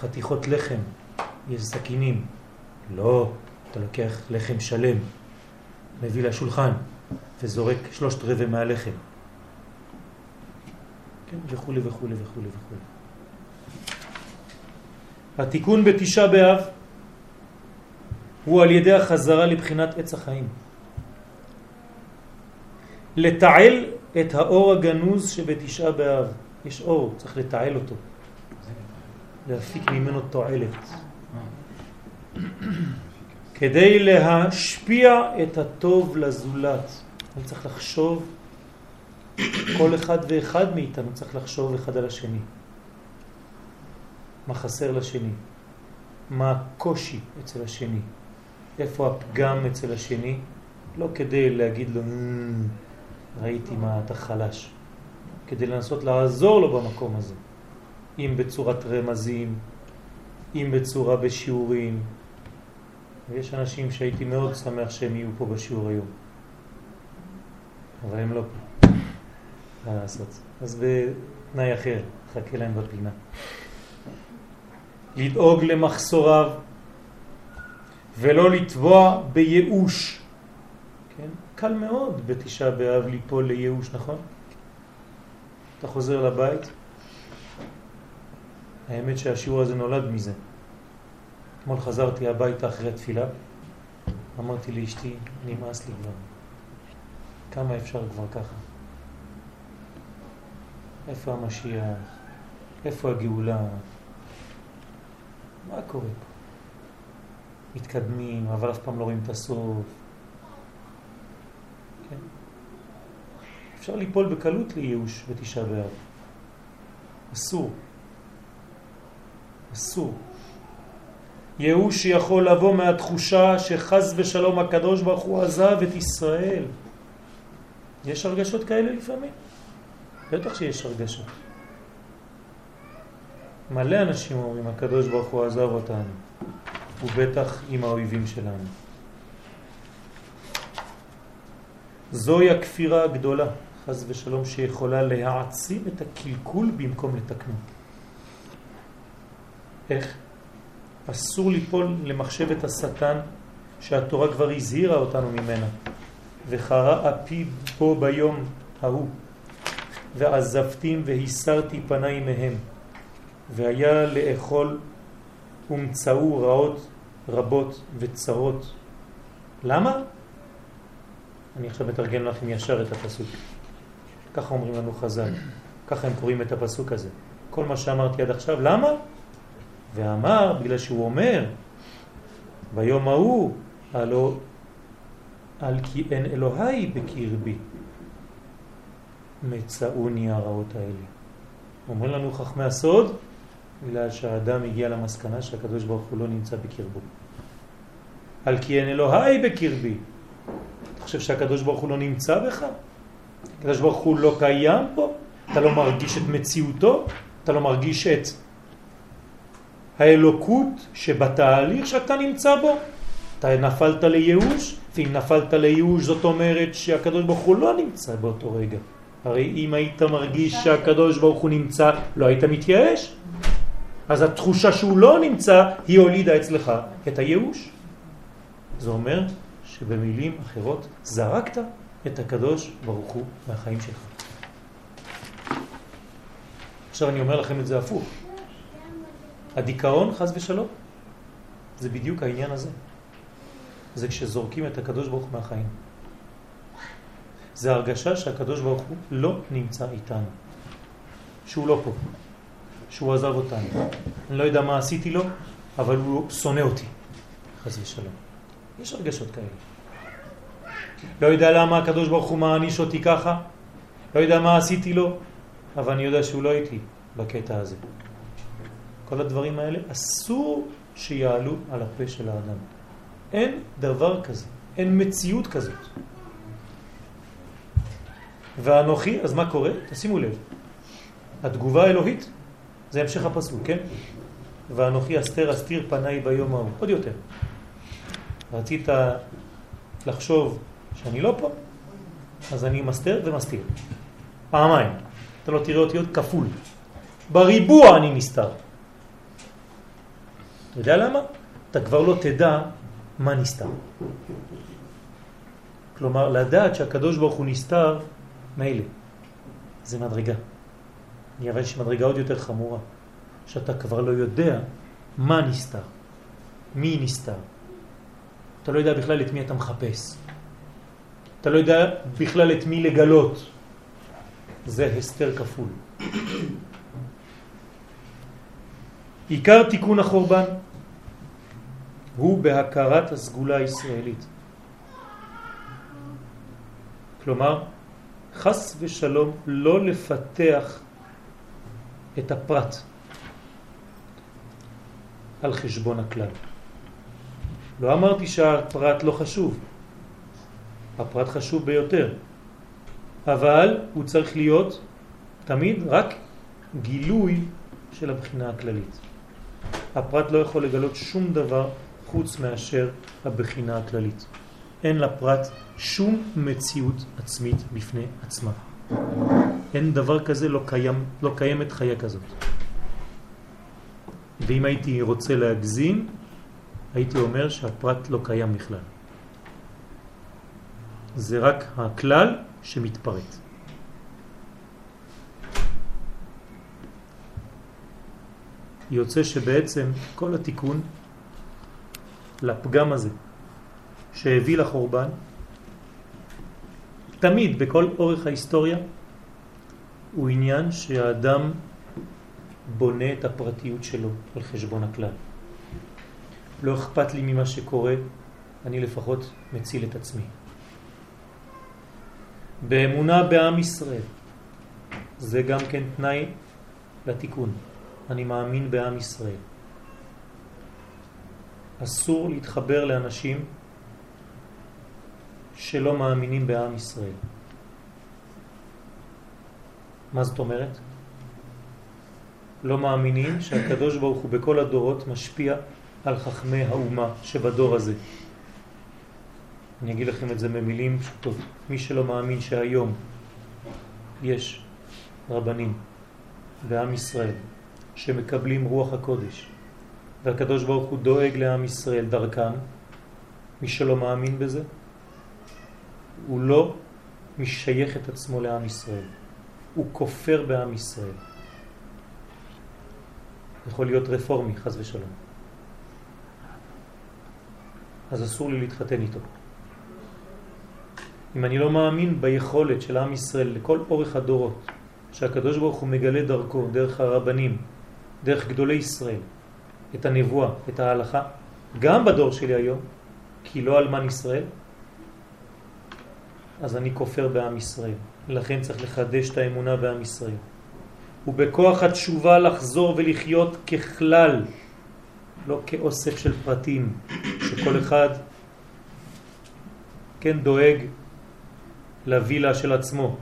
Speaker 1: חתיכות לחם, יש סכינים, לא, אתה לוקח לחם שלם, מביא לשולחן וזורק שלושת רבעי מהלחם. כן, וכו' וכו' וכו' וכו'. התיקון בתשעה באב הוא על ידי החזרה לבחינת עץ החיים. לתעל את האור הגנוז שבתשעה באב. יש אור, צריך לתעל אותו. להפיק ממנו תועלת. כדי להשפיע את הטוב לזולת. אני צריך לחשוב, כל אחד ואחד מאיתנו צריך לחשוב אחד על השני. מה חסר לשני? מה הקושי אצל השני? איפה הפגם אצל השני? לא כדי להגיד לו, ראיתי מה אתה חלש, כדי לנסות לעזור לו במקום הזה, אם בצורת רמזים, אם בצורה בשיעורים, ויש אנשים שהייתי מאוד שמח שהם יהיו פה בשיעור היום. אבל הם לא פה. מה לעשות? אז בתנאי אחר, חכה להם בפינה. לדאוג למחסוריו ולא לטבוע בייאוש. כן? קל מאוד בתשעה באב ליפול לייאוש, נכון? אתה חוזר לבית, האמת שהשיעור הזה נולד מזה. אתמול חזרתי הביתה אחרי התפילה, אמרתי לאשתי, נמאס לי כבר. כמה אפשר כבר ככה? איפה המשיח? איפה הגאולה? מה קורה פה? מתקדמים, אבל אף פעם לא רואים את הסוף. כן? אפשר ליפול בקלות לייאוש בתשעה באב. אסור. אסור. ייאוש שיכול לבוא מהתחושה שחז ושלום הקדוש ברוך הוא עזב את ישראל. יש הרגשות כאלה לפעמים? בטח שיש הרגשות. מלא אנשים אומרים, הקדוש ברוך הוא עזב אותנו, ובטח עם האויבים שלנו. זוהי הכפירה הגדולה, חז ושלום, שיכולה להעצים את הקלקול במקום לתקנו. איך? אסור ליפול למחשבת השטן שהתורה כבר הזהירה אותנו ממנה. וחרה אפי בו ביום ההוא, ועזבתים והסרתי פניי מהם, והיה לאכול ומצאו רעות רבות וצרות. למה? אני עכשיו מתרגם לכם ישר את הפסוק. ככה אומרים לנו חז"ל, ככה הם קוראים את הפסוק הזה. כל מה שאמרתי עד עכשיו, למה? ואמר, בגלל שהוא אומר, ביום ההוא, הלא על כי אין אלוהי בקרבי, מצאוני הרעות האלה. אומרים לנו חכמי הסוד, בגלל שהאדם הגיע למסקנה שהקדוש ברוך הוא לא נמצא בקרבו. על כי אין אלוהי בקרבי. אתה חושב שהקדוש ברוך הוא לא נמצא בך? הקדוש ברוך הוא לא קיים פה? אתה לא מרגיש את מציאותו? אתה לא מרגיש את האלוקות שבתהליך שאתה נמצא בו? אתה נפלת לייאוש, ואם נפלת לייאוש זאת אומרת שהקדוש ברוך הוא לא נמצא באותו רגע. הרי אם היית מרגיש שהקדוש ברוך הוא נמצא, לא היית מתייאש. אז התחושה שהוא לא נמצא, היא הולידה אצלך את הייאוש. זה אומר שבמילים אחרות זרקת את הקדוש ברוך הוא מהחיים שלך. עכשיו אני אומר לכם את זה הפוך. הדיכאון, חז ושלום, זה בדיוק העניין הזה. זה כשזורקים את הקדוש ברוך מהחיים. זה הרגשה שהקדוש ברוך הוא לא נמצא איתנו, שהוא לא פה, שהוא עזב אותנו. אני לא יודע מה עשיתי לו, אבל הוא שונא אותי, חס ושלום. יש הרגשות כאלה. לא יודע למה הקדוש ברוך הוא מעניש אותי ככה, לא יודע מה עשיתי לו, אבל אני יודע שהוא לא איתי בקטע הזה. כל הדברים האלה אסור שיעלו על הפה של האדם. אין דבר כזה, אין מציאות כזאת. ואנוכי, אז מה קורה? תשימו לב, התגובה האלוהית זה המשך הפסוק, כן? ואנוכי אסתר אסתיר פניי ביום ההוא. עוד יותר. רצית לחשוב שאני לא פה, אז אני מסתר ומסתיר. פעמיים. אתה לא תראה אותי עוד כפול. בריבוע אני נסתר. אתה יודע למה? אתה כבר לא תדע מה נסתר. כלומר, לדעת שהקדוש ברוך הוא נסתר, מילא. זה מדרגה. אבל יש מדרגה עוד יותר חמורה, שאתה כבר לא יודע מה נסתר, מי נסתר. אתה לא יודע בכלל את מי אתה מחפש. אתה לא יודע בכלל את מי לגלות. זה הסתר כפול. עיקר תיקון החורבן הוא בהכרת הסגולה הישראלית. כלומר, חס ושלום לא לפתח את הפרט על חשבון הכלל. לא אמרתי שהפרט לא חשוב, הפרט חשוב ביותר, אבל הוא צריך להיות תמיד רק גילוי של הבחינה הכללית. הפרט לא יכול לגלות שום דבר חוץ מאשר הבחינה הכללית. אין לפרט שום מציאות עצמית בפני עצמה. אין דבר כזה, לא, קיים, לא קיימת חיה כזאת. ואם הייתי רוצה להגזים, הייתי אומר שהפרט לא קיים בכלל. זה רק הכלל שמתפרט. יוצא שבעצם כל התיקון לפגם הזה שהביא לחורבן, תמיד בכל אורך ההיסטוריה, הוא עניין שהאדם בונה את הפרטיות שלו על חשבון הכלל. לא אכפת לי ממה שקורה, אני לפחות מציל את עצמי. באמונה בעם ישראל, זה גם כן תנאי לתיקון. אני מאמין בעם ישראל. אסור להתחבר לאנשים שלא מאמינים בעם ישראל. מה זאת אומרת? לא מאמינים שהקדוש ברוך הוא בכל הדורות משפיע על חכמי האומה שבדור הזה. אני אגיד לכם את זה במילים פשוטות. מי שלא מאמין שהיום יש רבנים בעם ישראל שמקבלים רוח הקודש והקדוש ברוך הוא דואג לעם ישראל דרכם, מי שלא מאמין בזה, הוא לא משייך את עצמו לעם ישראל, הוא כופר בעם ישראל. יכול להיות רפורמי, חז ושלום. אז אסור לי להתחתן איתו. אם אני לא מאמין ביכולת של עם ישראל לכל אורך הדורות, שהקדוש ברוך הוא מגלה דרכו, דרך הרבנים, דרך גדולי ישראל, את הנבואה, את ההלכה, גם בדור שלי היום, כי לא אלמן ישראל, אז אני כופר בעם ישראל. לכן צריך לחדש את האמונה בעם ישראל. ובכוח התשובה לחזור ולחיות ככלל, לא כאוסף של פרטים, שכל אחד כן דואג לווילה של עצמו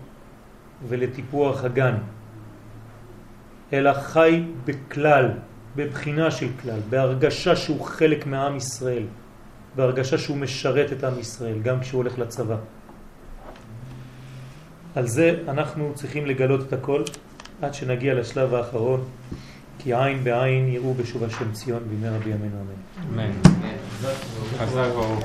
Speaker 1: ולטיפוח הגן, אלא חי בכלל, בבחינה של כלל, בהרגשה שהוא חלק מעם ישראל, בהרגשה שהוא משרת את עם ישראל, גם כשהוא הולך לצבא. על זה אנחנו צריכים לגלות את הכל עד שנגיע לשלב האחרון, כי עין בעין יראו בשוב השם ציון בימי רבי ימינו אמן.
Speaker 5: אמן. חזק ברוך.